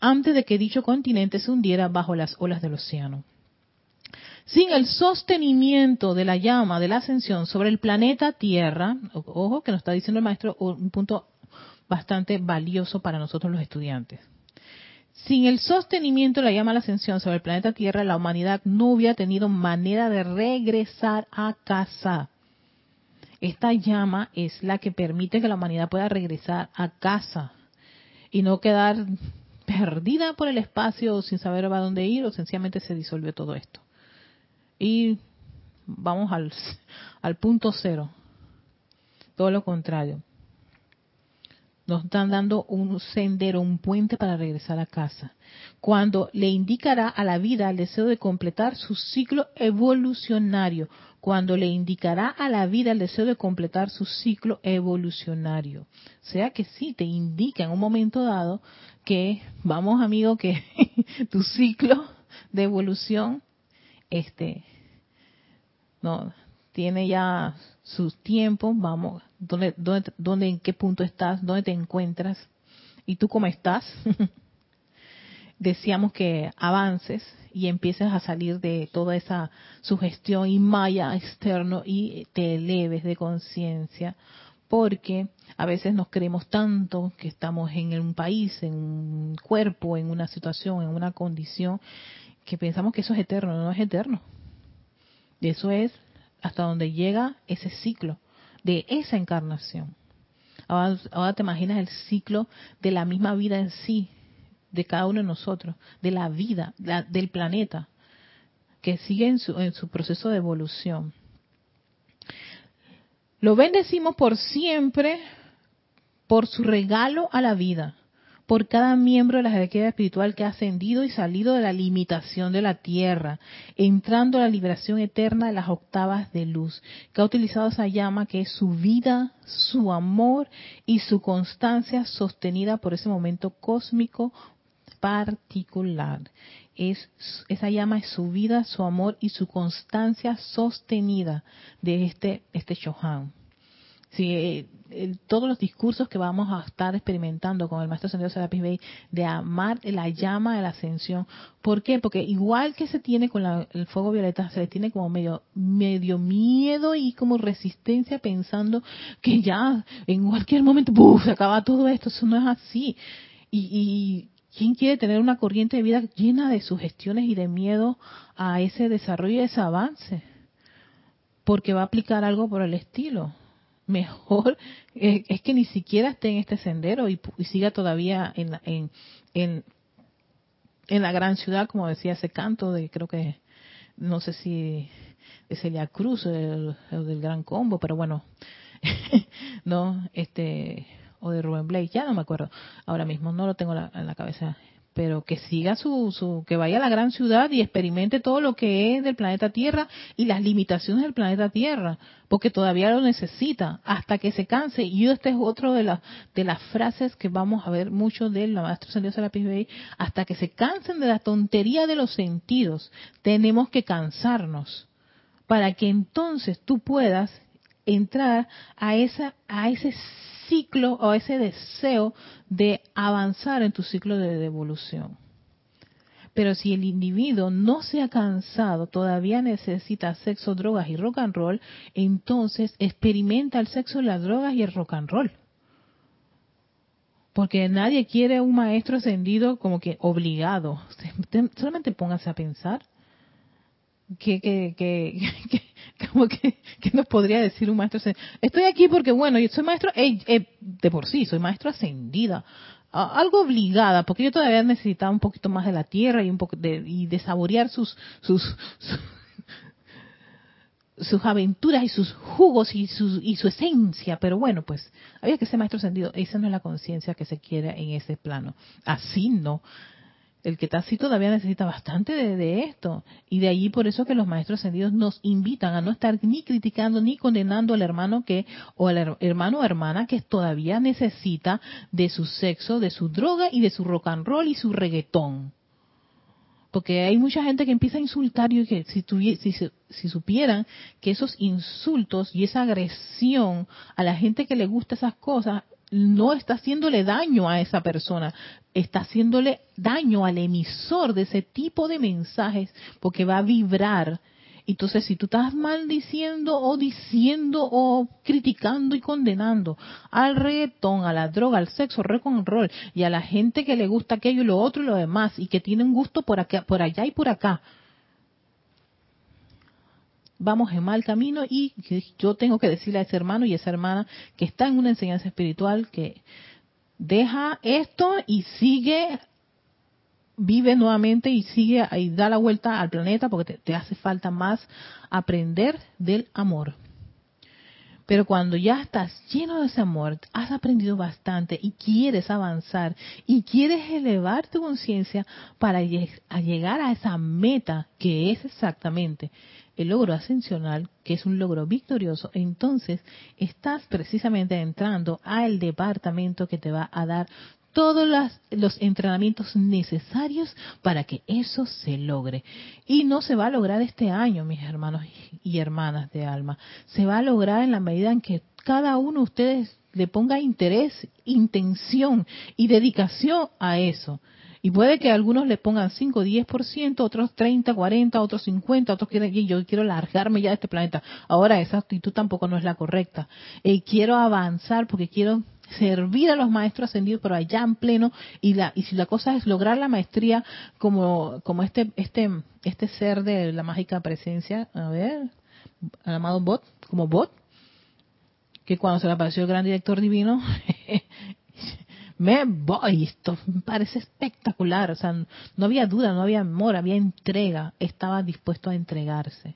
antes de que dicho continente se hundiera bajo las olas del océano. Sin el sostenimiento de la llama de la ascensión sobre el planeta Tierra, ojo que nos está diciendo el maestro un punto bastante valioso para nosotros los estudiantes. Sin el sostenimiento de la llama de la ascensión sobre el planeta Tierra, la humanidad no hubiera tenido manera de regresar a casa. Esta llama es la que permite que la humanidad pueda regresar a casa y no quedar perdida por el espacio sin saber a dónde ir o sencillamente se disolvió todo esto. Y vamos al, al punto cero. Todo lo contrario. Nos están dando un sendero, un puente para regresar a casa. Cuando le indicará a la vida el deseo de completar su ciclo evolucionario. Cuando le indicará a la vida el deseo de completar su ciclo evolucionario. O sea que sí, te indica en un momento dado que, vamos amigo, que tu ciclo de evolución, este, no, tiene ya sus tiempos, vamos, ¿dónde, dónde, dónde, en qué punto estás, dónde te encuentras y tú cómo estás. Decíamos que avances y empieces a salir de toda esa sugestión y maya externo y te eleves de conciencia, porque a veces nos creemos tanto que estamos en un país, en un cuerpo, en una situación, en una condición, que pensamos que eso es eterno, no es eterno. Eso es hasta donde llega ese ciclo de esa encarnación. Ahora, te imaginas el ciclo de la misma vida en sí, de cada uno de nosotros, de la vida, del planeta, que sigue en su, en su proceso de evolución. Lo bendecimos por siempre por su regalo a la vida por cada miembro de la jerarquía espiritual que ha ascendido y salido de la limitación de la tierra, entrando a la liberación eterna de las octavas de luz, que ha utilizado esa llama que es su vida, su amor y su constancia sostenida por ese momento cósmico particular. Es, esa llama es su vida, su amor y su constancia sostenida de este, este Shohan. Sí, todos los discursos que vamos a estar experimentando con el Maestro Ascendido Serapis Bey de amar la llama de la ascensión. ¿Por qué? Porque igual que se tiene con el fuego violeta, se le tiene como medio, medio miedo y como resistencia pensando que ya en cualquier momento se acaba todo esto. Eso no es así. Y, y ¿quién quiere tener una corriente de vida llena de sugestiones y de miedo a ese desarrollo y ese avance? Porque va a aplicar algo por el estilo mejor eh, es que ni siquiera esté en este sendero y, siga todavía en, en, en, en, la gran ciudad, como decía ese canto de, creo que, no sé si de Celia Cruz o del, Gran Combo, pero bueno, no, este, o de Rubén Blake, ya no me acuerdo. Ahora mismo, no lo tengo en la cabeza pero que siga su, su, que vaya a la gran ciudad y experimente todo lo que es del planeta Tierra y las limitaciones del planeta Tierra, porque todavía lo necesita hasta que se canse. Y este es otro de las de las frases que vamos a ver mucho del maestro San Serapis Bey, hasta que se cansen de la tontería de los sentidos, tenemos que cansarnos para que entonces tú puedas entrar a esa a ese ciclo o ese deseo de avanzar en tu ciclo de devolución. Pero si el individuo no se ha cansado, todavía necesita sexo, drogas y rock and roll, entonces experimenta el sexo, las drogas y el rock and roll. Porque nadie quiere un maestro ascendido como que obligado. Solamente póngase a pensar que, que, que, como que, nos podría decir un maestro estoy aquí porque bueno yo soy maestro eh, eh, de por sí soy maestro ascendida algo obligada porque yo todavía necesitaba un poquito más de la tierra y un poco de, y de saborear sus, sus sus aventuras y sus jugos y su, y su esencia, pero bueno, pues había que ser maestro ascendido. Esa no es la conciencia que se quiere en ese plano. Así no el que está así todavía necesita bastante de, esto. Y de allí por eso que los maestros ascendidos nos invitan a no estar ni criticando ni condenando al hermano que, o al hermano o hermana que todavía necesita de su sexo, de su droga y de su rock and roll y su reggaetón. Porque hay mucha gente que empieza a insultar y que si, si, si supieran que esos insultos y esa agresión a la gente que le gusta esas cosas no está haciéndole daño a esa persona, está haciéndole daño al emisor de ese tipo de mensajes porque va a vibrar. Entonces, si tú estás maldiciendo o diciendo o criticando y condenando al reggaetón, a la droga, al sexo, rock and roll y a la gente que le gusta aquello y lo otro y lo demás y que tienen gusto por, acá, por allá y por acá, vamos en mal camino y yo tengo que decirle a ese hermano y a esa hermana que está en una enseñanza espiritual que deja esto y sigue vive nuevamente y sigue y da la vuelta al planeta porque te, hace falta más aprender del amor. Pero cuando ya estás lleno de ese amor, has aprendido bastante y quieres avanzar y quieres elevar tu conciencia para llegar a esa meta que es exactamente el logro ascensional, que es un logro victorioso, entonces estás precisamente entrando al departamento que te va a dar todos los entrenamientos necesarios para que eso se logre. Y no se va a lograr este año, mis hermanos y hermanas de alma. Se va a lograr en la medida en que cada uno de ustedes le ponga interés, intención y dedicación a eso. Y puede que algunos le pongan 5, 10%, otros 30, 40, otros 50, otros quieren, yo quiero largarme ya de este planeta. Ahora esa actitud tampoco no es la correcta. Eh, quiero avanzar porque quiero servir a los maestros ascendidos, pero allá en pleno, y la, y si la cosa es lograr la maestría como, como este, este, este ser de la mágica presencia, a ver, el amado bot, como bot, que cuando se le apareció el gran director divino, me voy, esto parece espectacular, o sea, no había duda, no había amor, había entrega, estaba dispuesto a entregarse.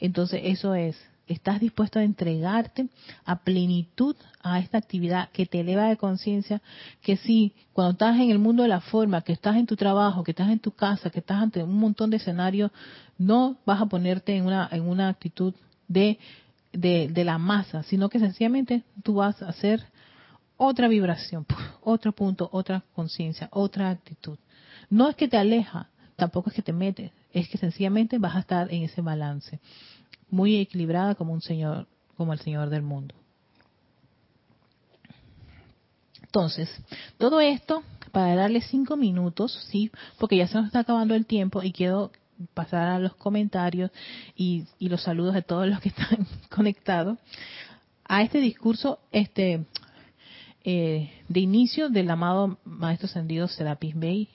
Entonces eso es, estás dispuesto a entregarte a plenitud a esta actividad que te eleva de conciencia, que si cuando estás en el mundo de la forma, que estás en tu trabajo, que estás en tu casa, que estás ante un montón de escenarios, no vas a ponerte en una, en una actitud de, de, de la masa, sino que sencillamente tú vas a hacer otra vibración, otro punto, otra conciencia, otra actitud. No es que te aleja, tampoco es que te metes, es que sencillamente vas a estar en ese balance muy equilibrada como un señor, como el Señor del mundo. Entonces, todo esto para darle cinco minutos, sí, porque ya se nos está acabando el tiempo y quiero pasar a los comentarios y, los saludos de todos los que están conectados a este discurso, este eh, de inicio del amado maestro ascendido Serapis Bey.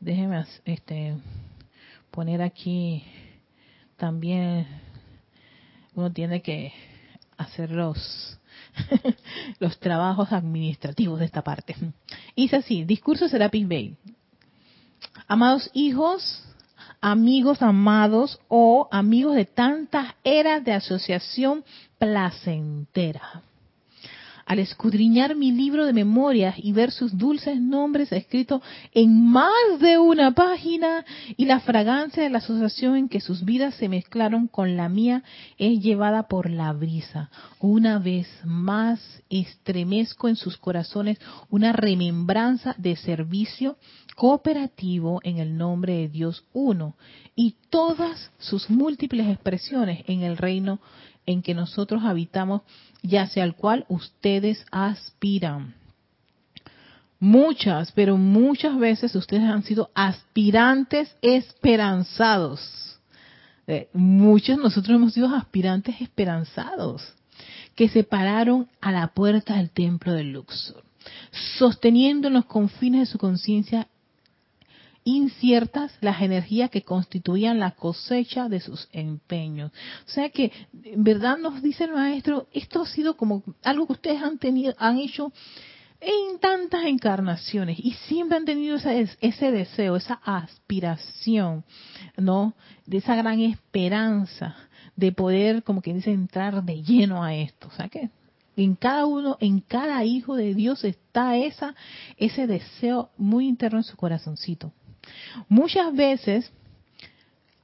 Déjenme este poner aquí también uno tiene que hacer los, los trabajos administrativos de esta parte. Dice así, discurso Serapis Bay. Amados hijos, amigos amados o amigos de tantas eras de asociación placentera al escudriñar mi libro de memorias y ver sus dulces nombres escritos en más de una página y la fragancia de la asociación en que sus vidas se mezclaron con la mía es llevada por la brisa. Una vez más estremezco en sus corazones una remembranza de servicio cooperativo en el nombre de Dios uno y todas sus múltiples expresiones en el reino en que nosotros habitamos y hacia el cual ustedes aspiran. Muchas, pero muchas veces ustedes han sido aspirantes esperanzados. Eh, muchos nosotros hemos sido aspirantes esperanzados que se pararon a la puerta del templo de Luxor, sosteniendo en los confines de su conciencia inciertas las energías que constituían la cosecha de sus empeños. O sea que, en verdad nos dice el maestro, esto ha sido como algo que ustedes han tenido, han hecho en tantas encarnaciones y siempre han tenido ese, ese deseo, esa aspiración, ¿no? De esa gran esperanza de poder, como que dice, entrar de lleno a esto. O sea que en cada uno, en cada hijo de Dios está esa, ese deseo muy interno en su corazoncito. Muchas veces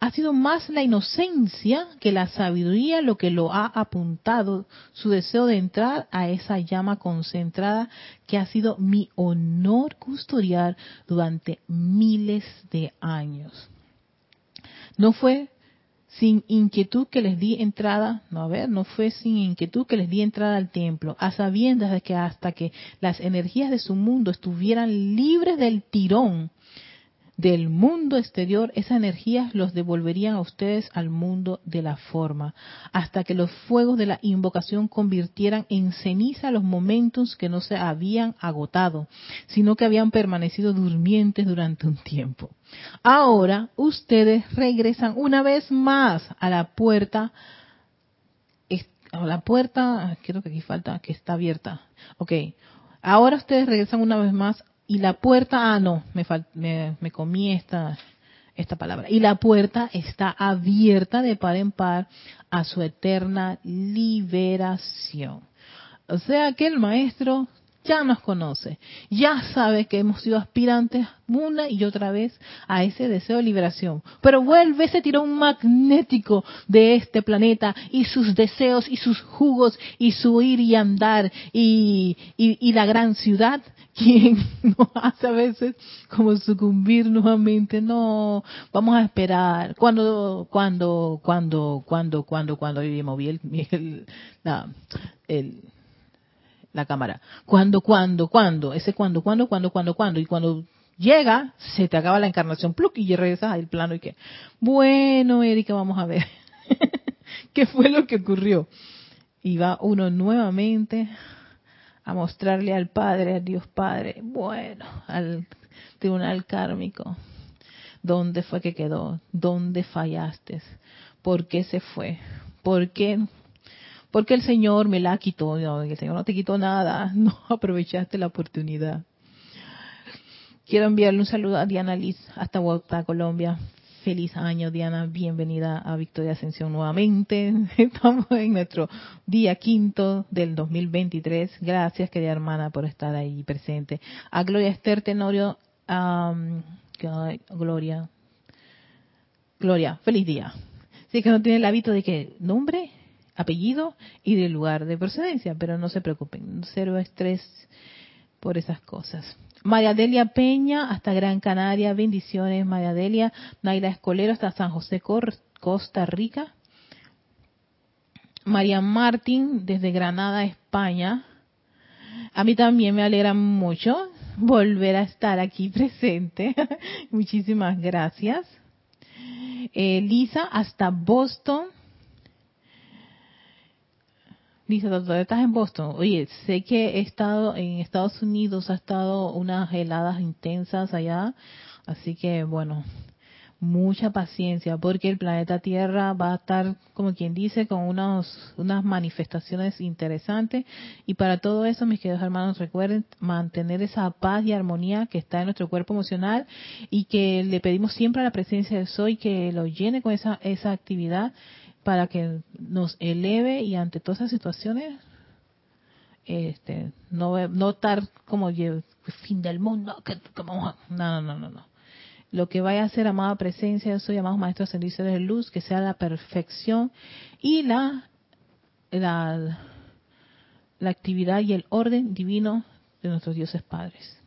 ha sido más la inocencia que la sabiduría lo que lo ha apuntado, su deseo de entrar a esa llama concentrada que ha sido mi honor custodiar durante miles de años. No fue sin inquietud que les di entrada, no a ver, no fue sin inquietud que les di entrada al templo, a sabiendas de que hasta que las energías de su mundo estuvieran libres del tirón del mundo exterior, esas energías los devolverían a ustedes al mundo de la forma, hasta que los fuegos de la invocación convirtieran en ceniza los momentos que no se habían agotado, sino que habían permanecido durmientes durante un tiempo. Ahora ustedes regresan una vez más a la puerta, a la puerta, creo que aquí falta que está abierta. Ok, ahora ustedes regresan una vez más y la puerta, ah, no, me, me, comí esta, esta palabra. Y la puerta está abierta de par en par a su eterna liberación. O sea que el maestro ya nos conoce, ya sabe que hemos sido aspirantes una y otra vez a ese deseo de liberación. Pero vuelve ese tirón magnético de este planeta y sus deseos y sus jugos y su ir y andar y, y, la gran ciudad, quien nos hace a veces como sucumbir nuevamente. No, vamos a esperar. Cuando, cuando, cuando, cuando, cuando, cuando, y moví el la cámara. ¿Cuándo, cuándo, cuándo? Ese cuándo, cuándo, cuándo, cuándo, cuándo. Y cuando llega, se te acaba la encarnación, pluk, y regresas al plano y que, bueno, Erika, vamos a ver. ¿Qué fue lo que ocurrió? Y va uno nuevamente a mostrarle al Padre, a Dios Padre, bueno, al tribunal kármico, dónde fue que quedó, dónde fallaste, por qué se fue, por qué porque el Señor me la quitó. El Señor no te quitó nada, no aprovechaste la oportunidad. Quiero enviarle un saludo a Diana Liz hasta Bogotá, Colombia. Feliz año, Diana. Bienvenida a Victoria Ascensión nuevamente. Estamos en nuestro día quinto del 2023. Gracias, querida hermana, por estar ahí presente. A Gloria Esther Tenorio. Gloria. Gloria, feliz día. Sí que no tiene el hábito de que nombre apellido y del lugar de procedencia, pero no se preocupen, cero estrés por esas cosas. María Delia Peña hasta Gran Canaria, bendiciones María Delia, Naila Escolero hasta San José, Costa Rica. María Martín desde Granada, España. A mí también me alegra mucho volver a estar aquí presente. Muchísimas gracias. Eh, Lisa hasta Boston. Dice, doctor, estás en Boston. Oye, sé que he estado en Estados Unidos, ha estado unas heladas intensas allá, así que bueno, mucha paciencia porque el planeta Tierra va a estar, como quien dice, con unos, unas manifestaciones interesantes y para todo eso, mis queridos hermanos, recuerden mantener esa paz y armonía que está en nuestro cuerpo emocional y que le pedimos siempre a la presencia de Soy que lo llene con esa, esa actividad para que nos eleve y ante todas esas situaciones este no no estar como fin del mundo que, no no no no no. Lo que vaya a ser amada presencia soy amados maestros servicios de luz que sea la perfección y la la la actividad y el orden divino de nuestros dioses padres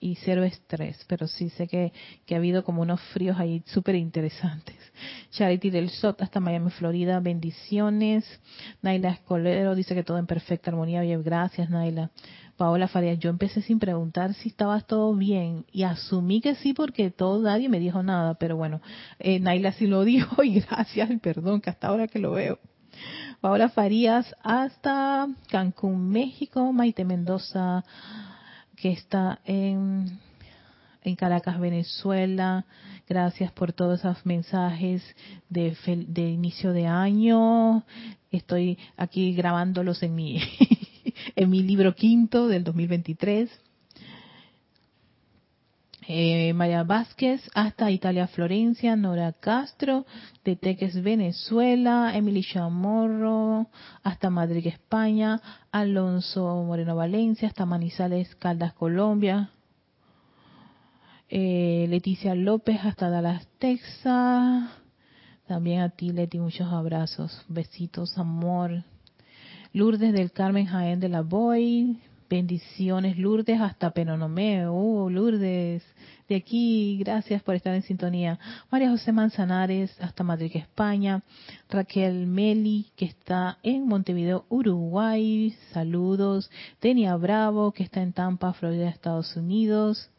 y cero estrés, pero sí sé que, que ha habido como unos fríos ahí súper interesantes. Charity del Sot hasta Miami, Florida, bendiciones. Naila Escolero dice que todo en perfecta armonía. Oye, gracias Naila. Paola Farías, yo empecé sin preguntar si estabas todo bien y asumí que sí porque todo nadie me dijo nada, pero bueno, eh, Naila sí lo dijo y gracias perdón que hasta ahora que lo veo. Paola Farías hasta Cancún, México, Maite Mendoza, que está en, en Caracas, Venezuela. Gracias por todos esos mensajes de, de inicio de año. Estoy aquí grabándolos en mi, en mi libro quinto del 2023. Eh, María Vázquez hasta Italia, Florencia, Nora Castro, de Teques, Venezuela, Emily Chamorro hasta Madrid, España, Alonso Moreno, Valencia, hasta Manizales, Caldas, Colombia, eh, Leticia López hasta Dallas, Texas, también a ti, Leti, muchos abrazos, besitos, amor. Lourdes del Carmen Jaén de la Boy, Bendiciones, Lourdes, hasta Penonomé. Uh, Lourdes, de aquí, gracias por estar en sintonía. María José Manzanares, hasta Madrid, España. Raquel Meli, que está en Montevideo, Uruguay. Saludos. Tenia Bravo, que está en Tampa, Florida, Estados Unidos.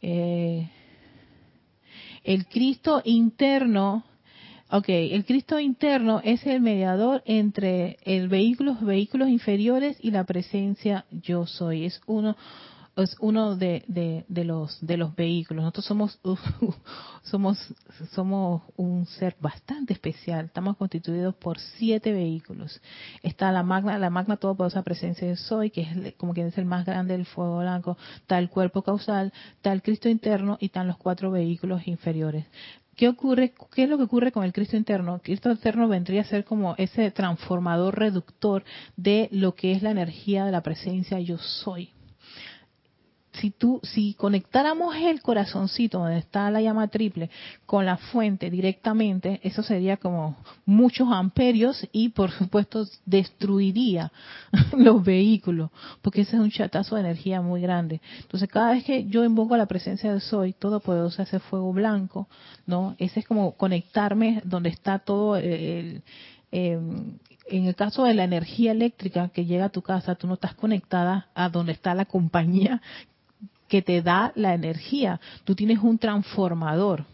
Eh, el Cristo interno Ok, el Cristo interno es el mediador entre el vehículo, vehículos inferiores y la presencia yo soy. Es uno, es uno de, de, los de los vehículos. Nosotros somos somos somos un ser bastante especial. Estamos constituidos por siete vehículos. Está la magna la magna todopoderosa presencia de soy, que es como quien es el más grande del fuego blanco. Está el cuerpo causal, está el Cristo interno y están los cuatro vehículos inferiores. ¿Qué ocurre? ¿Qué es lo que ocurre con el Cristo interno? Cristo interno vendría a ser como ese transformador reductor de lo que es la energía de la presencia yo soy si tú, si conectáramos el corazoncito donde está la llama triple con la fuente directamente, eso sería como muchos amperios y por supuesto destruiría los vehículos, porque ese es un chatazo de energía muy grande. Entonces cada vez que yo invoco la presencia del Soy, todopoderoso ese fuego blanco, ¿no? Ese es como conectarme donde está todo el, em, en el caso de la energía eléctrica que llega a tu casa, tú no estás conectada a donde está la compañía que te da la energía. Tú tienes un transformador.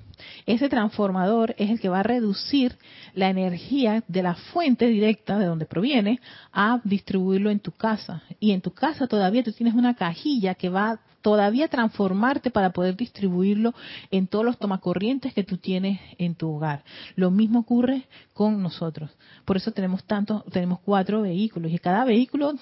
Ese transformador es el que va a reducir la energía de la fuente directa de donde proviene a distribuirlo en tu casa. Y en tu casa todavía tú tienes una cajilla que va todavía a transformarte para poder distribuirlo en todos los tomacorrientes que tú tienes en tu hogar. Lo mismo ocurre con nosotros. Por eso tenemos tantos, tenemos cuatro vehículos y cada vehículo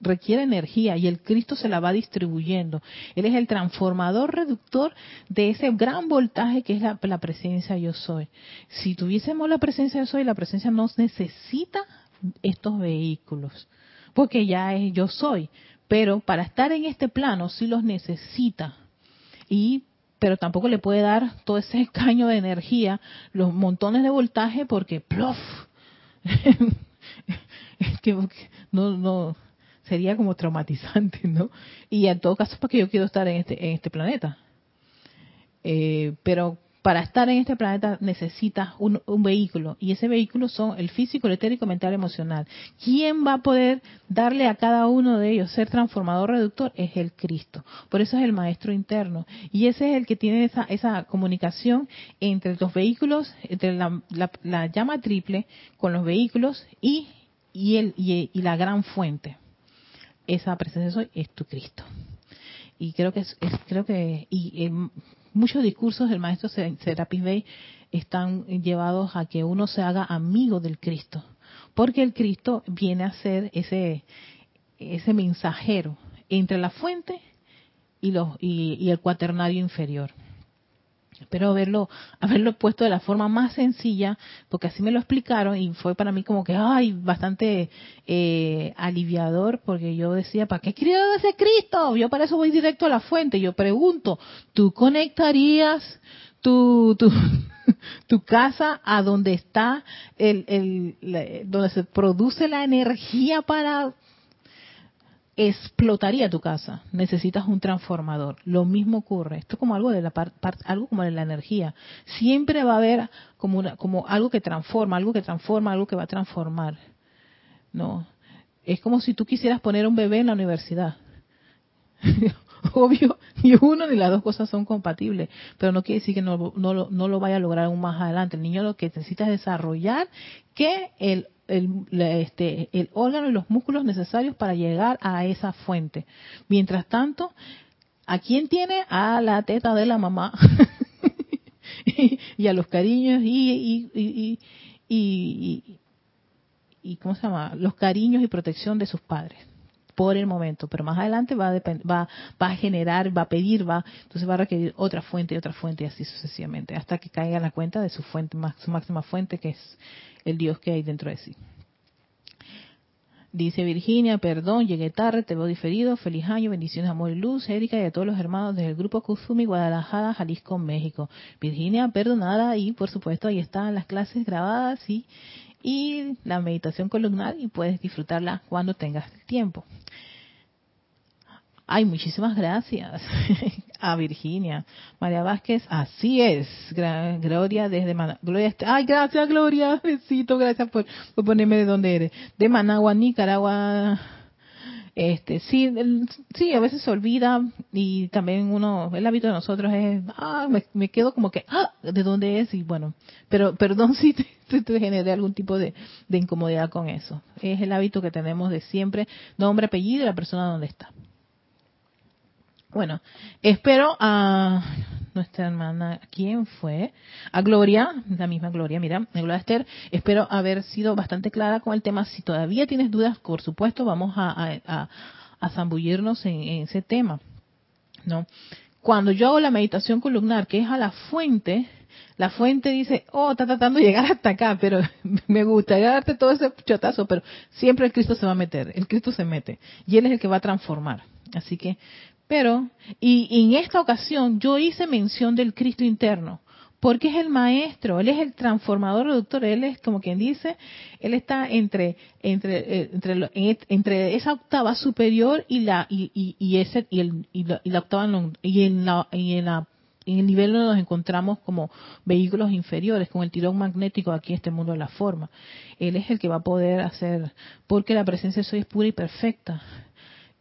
requiere energía y el Cristo se la va distribuyendo. Él es el transformador reductor de ese gran voltaje que es la, presencia yo soy. Si tuviésemos la presencia yo soy, la presencia no necesita estos vehículos, porque ya es yo soy. Pero para estar en este plano sí los necesita. Y pero tampoco le puede dar todo ese caño de energía, los montones de voltaje, porque plof, que no, no, sería como traumatizante, ¿no? Y en todo caso, porque yo quiero estar en este, en este planeta. Eh, pero para estar en este planeta necesitas un, vehículo y ese vehículo son el físico, el etérico, mental, emocional. ¿Quién va a poder darle a cada uno de ellos ser transformador, reductor? Es el Cristo. Por eso es el maestro interno y ese es el que tiene esa, esa comunicación entre los vehículos, entre la, llama triple con los vehículos y, y, el, y la gran fuente esa presencia soy es tu Cristo. Y creo que es, creo que y muchos discursos del maestro Serapis Bey están llevados a que uno se haga amigo del Cristo, porque el Cristo viene a ser ese ese mensajero entre la fuente y los y el cuaternario inferior. Espero haberlo, haberlo puesto de la forma más sencilla, porque así me lo explicaron y fue para mí como que, ay, bastante eh, aliviador, porque yo decía, ¿para qué quiero ese Cristo? Yo para eso voy directo a la fuente. Yo pregunto, ¿tú conectarías tu, tu, tu casa a donde está el, el, donde se produce la energía para explotaría tu casa. Necesitas un transformador. Lo mismo ocurre. Esto es como algo de la algo como de la energía. Siempre va a haber como una, como algo que transforma, algo que transforma, algo que va a transformar. No. Es como si tú quisieras poner un bebé en la universidad. Obvio, ni uno ni las dos cosas son compatibles, pero no quiere decir que no lo vaya a lograr aún más adelante. El niño lo que necesita es desarrollar que el el, este, el órgano y los músculos necesarios para llegar a esa fuente. Mientras tanto, ¿a quién tiene? A la teta de la mamá y, a los cariños y, y, y, y, ¿cómo se llama? Los cariños y protección de sus padres por el momento, pero más adelante va a, va, va a generar, va a pedir, va, entonces va a requerir otra fuente y otra fuente y así sucesivamente, hasta que caiga en la cuenta de su fuente, su máxima fuente, que es el Dios que hay dentro de sí. Dice Virginia, perdón, llegué tarde, te veo diferido, feliz año, bendiciones, amor y luz, Erika y a todos los hermanos del grupo Kuzumi, Guadalajara, Jalisco, México. Virginia, perdonada y por supuesto ahí están las clases grabadas y, y la meditación columnar y puedes disfrutarla cuando tengas tiempo. Ay, muchísimas gracias a Virginia. María Vázquez, así es. Gloria desde Managua. Gloria, ay, gracias Gloria. Besito, gracias por, ponerme de donde eres. De Managua, Nicaragua. Este, sí, sí, a veces se olvida y también uno, el hábito de nosotros es, ah, me, quedo como que, ah, ¿de dónde es? Y bueno, pero perdón si te, te, generé algún tipo de, de incomodidad con eso. Es el hábito que tenemos de siempre, nombre, apellido y la persona donde está. Bueno, espero a nuestra hermana, ¿quién fue? A Gloria, la misma Gloria, mira, Gloria Esther, espero haber sido bastante clara con el tema. Si todavía tienes dudas, por supuesto, vamos a, zambullirnos en, en, ese tema, ¿no? Cuando yo hago la meditación columnar, que es a la fuente, la fuente dice, oh, está tratando de llegar hasta acá, pero me gustaría darte todo ese chotazo, pero siempre el Cristo se va a meter, el Cristo se mete, y Él es el que va a transformar. Así que, pero, y, en esta ocasión yo hice mención del Cristo interno, porque es el maestro, él es el transformador doctor, él es como quien dice, él está entre entre eh, entre, entre esa octava superior y la y, y, ese y, el, y, la, octava y en la y en la en el nivel donde nos encontramos como vehículos inferiores, con el tirón magnético aquí en este mundo de la forma. Él es el que va a poder hacer, porque la presencia de soy es pura y perfecta.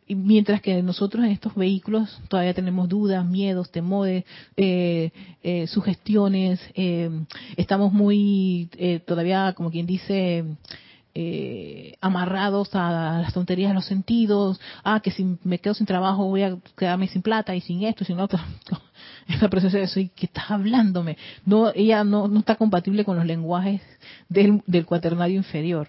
Y mientras que nosotros en estos vehículos todavía tenemos dudas, miedos, temores, eh, eh, sugestiones, eh, estamos muy todavía, como quien dice, amarrados a las tonterías de los sentidos, ah, que si me quedo sin trabajo voy a quedarme sin plata y sin esto y sin lo otro. la presencia de soy que estás hablándome. No, ella no, no está compatible con los lenguajes del, del cuaternario inferior.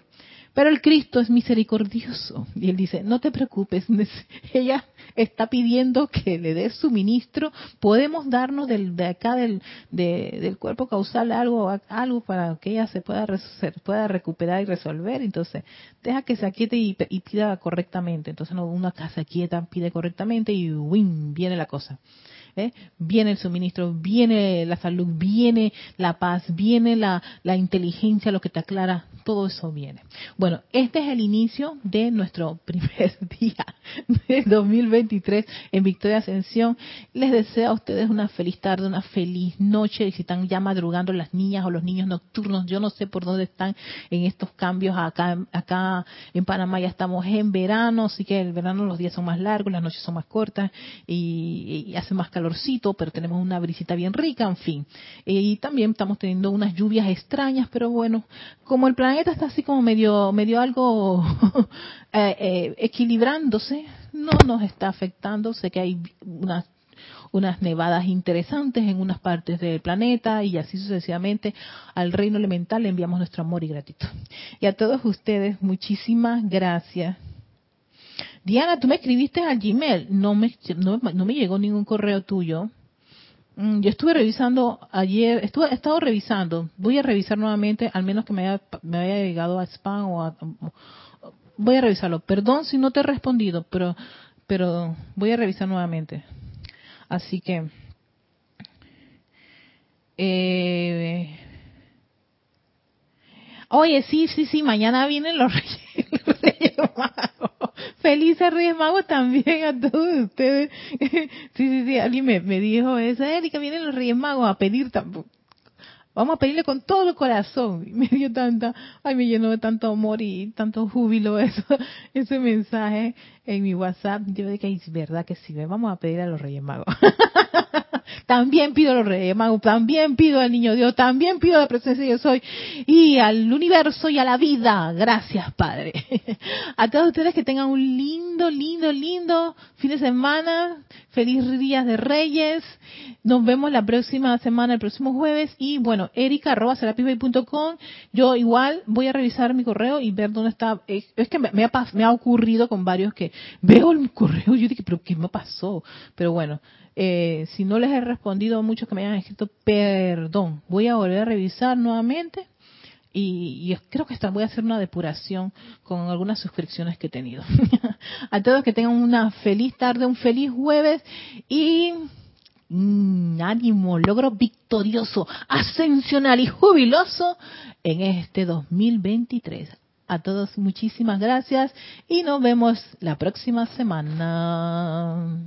Pero el Cristo es misericordioso. Y él dice, no te preocupes, ella está pidiendo que le des suministro. Podemos darnos del, de acá del, del cuerpo causal algo, algo para que ella se pueda, pueda recuperar y resolver. Entonces, deja que se aquiete y, pida correctamente. Entonces, una casa quieta pide correctamente y ¡win! viene la cosa. ¿Eh? viene el suministro, viene la salud, viene la paz, viene la, la inteligencia, lo que te aclara, todo eso viene. Bueno, este es el inicio de nuestro primer día de 2023 en Victoria Ascensión. Les deseo a ustedes una feliz tarde, una feliz noche. Y si están ya madrugando las niñas o los niños nocturnos, yo no sé por dónde están en estos cambios. Acá, acá en Panamá ya estamos en verano, así que el verano los días son más largos, las noches son más cortas y, hace más calorcito, pero tenemos una brisita bien rica, en fin. Y también estamos teniendo unas lluvias extrañas, pero bueno, como el planeta está así como medio, medio algo eh, eh, equilibrándose, no nos está afectando. Sé que hay unas unas nevadas interesantes en unas partes del planeta y así sucesivamente al reino elemental le enviamos nuestro amor y gratitud. Y a todos ustedes, muchísimas gracias Diana, tú me escribiste al Gmail. No me, no, me llegó ningún correo tuyo. Mm, yo estuve revisando ayer, estuve, he estado revisando. Voy a revisar nuevamente, al menos que me haya, me haya llegado a spam o a, voy a revisarlo. Perdón si no te he respondido, pero, pero voy a revisar nuevamente. Así que, eh, oye, sí, sí, sí, mañana vienen los reyes Felices Reyes Magos también a todos ustedes. Sí, sí, sí, alguien me, me dijo eso, Erika, vienen los Reyes Magos a pedir tampoco. Vamos a pedirle con todo el corazón. Me dio tanta, ay, me llenó de tanto amor y tanto júbilo eso, ese mensaje en mi WhatsApp. Yo dije, es verdad que sí, vamos a pedir a los Reyes Magos. también pido a los Reyes Magos, también pido al Niño Dios, también pido la presencia de yo soy y al universo y a la vida. Gracias, Padre. a todos ustedes que tengan un lindo, lindo, lindo fin de semana. Feliz días de Reyes. Nos vemos la próxima semana, el próximo jueves. Y bueno, erika arroba Yo igual voy a revisar mi correo y ver dónde está. Es que me ha, me ha ocurrido con varios que veo el correo. Yo dije, pero ¿qué me pasó? Pero bueno, eh, si no les he respondido a muchos que me hayan escrito, perdón. Voy a volver a revisar nuevamente y, creo que voy a hacer una depuración con algunas suscripciones que he tenido. a todos que tengan una feliz tarde, un feliz jueves y mm, ánimo, logro victorioso, ascensional y jubiloso en este 2023. A todos muchísimas gracias y nos vemos la próxima semana.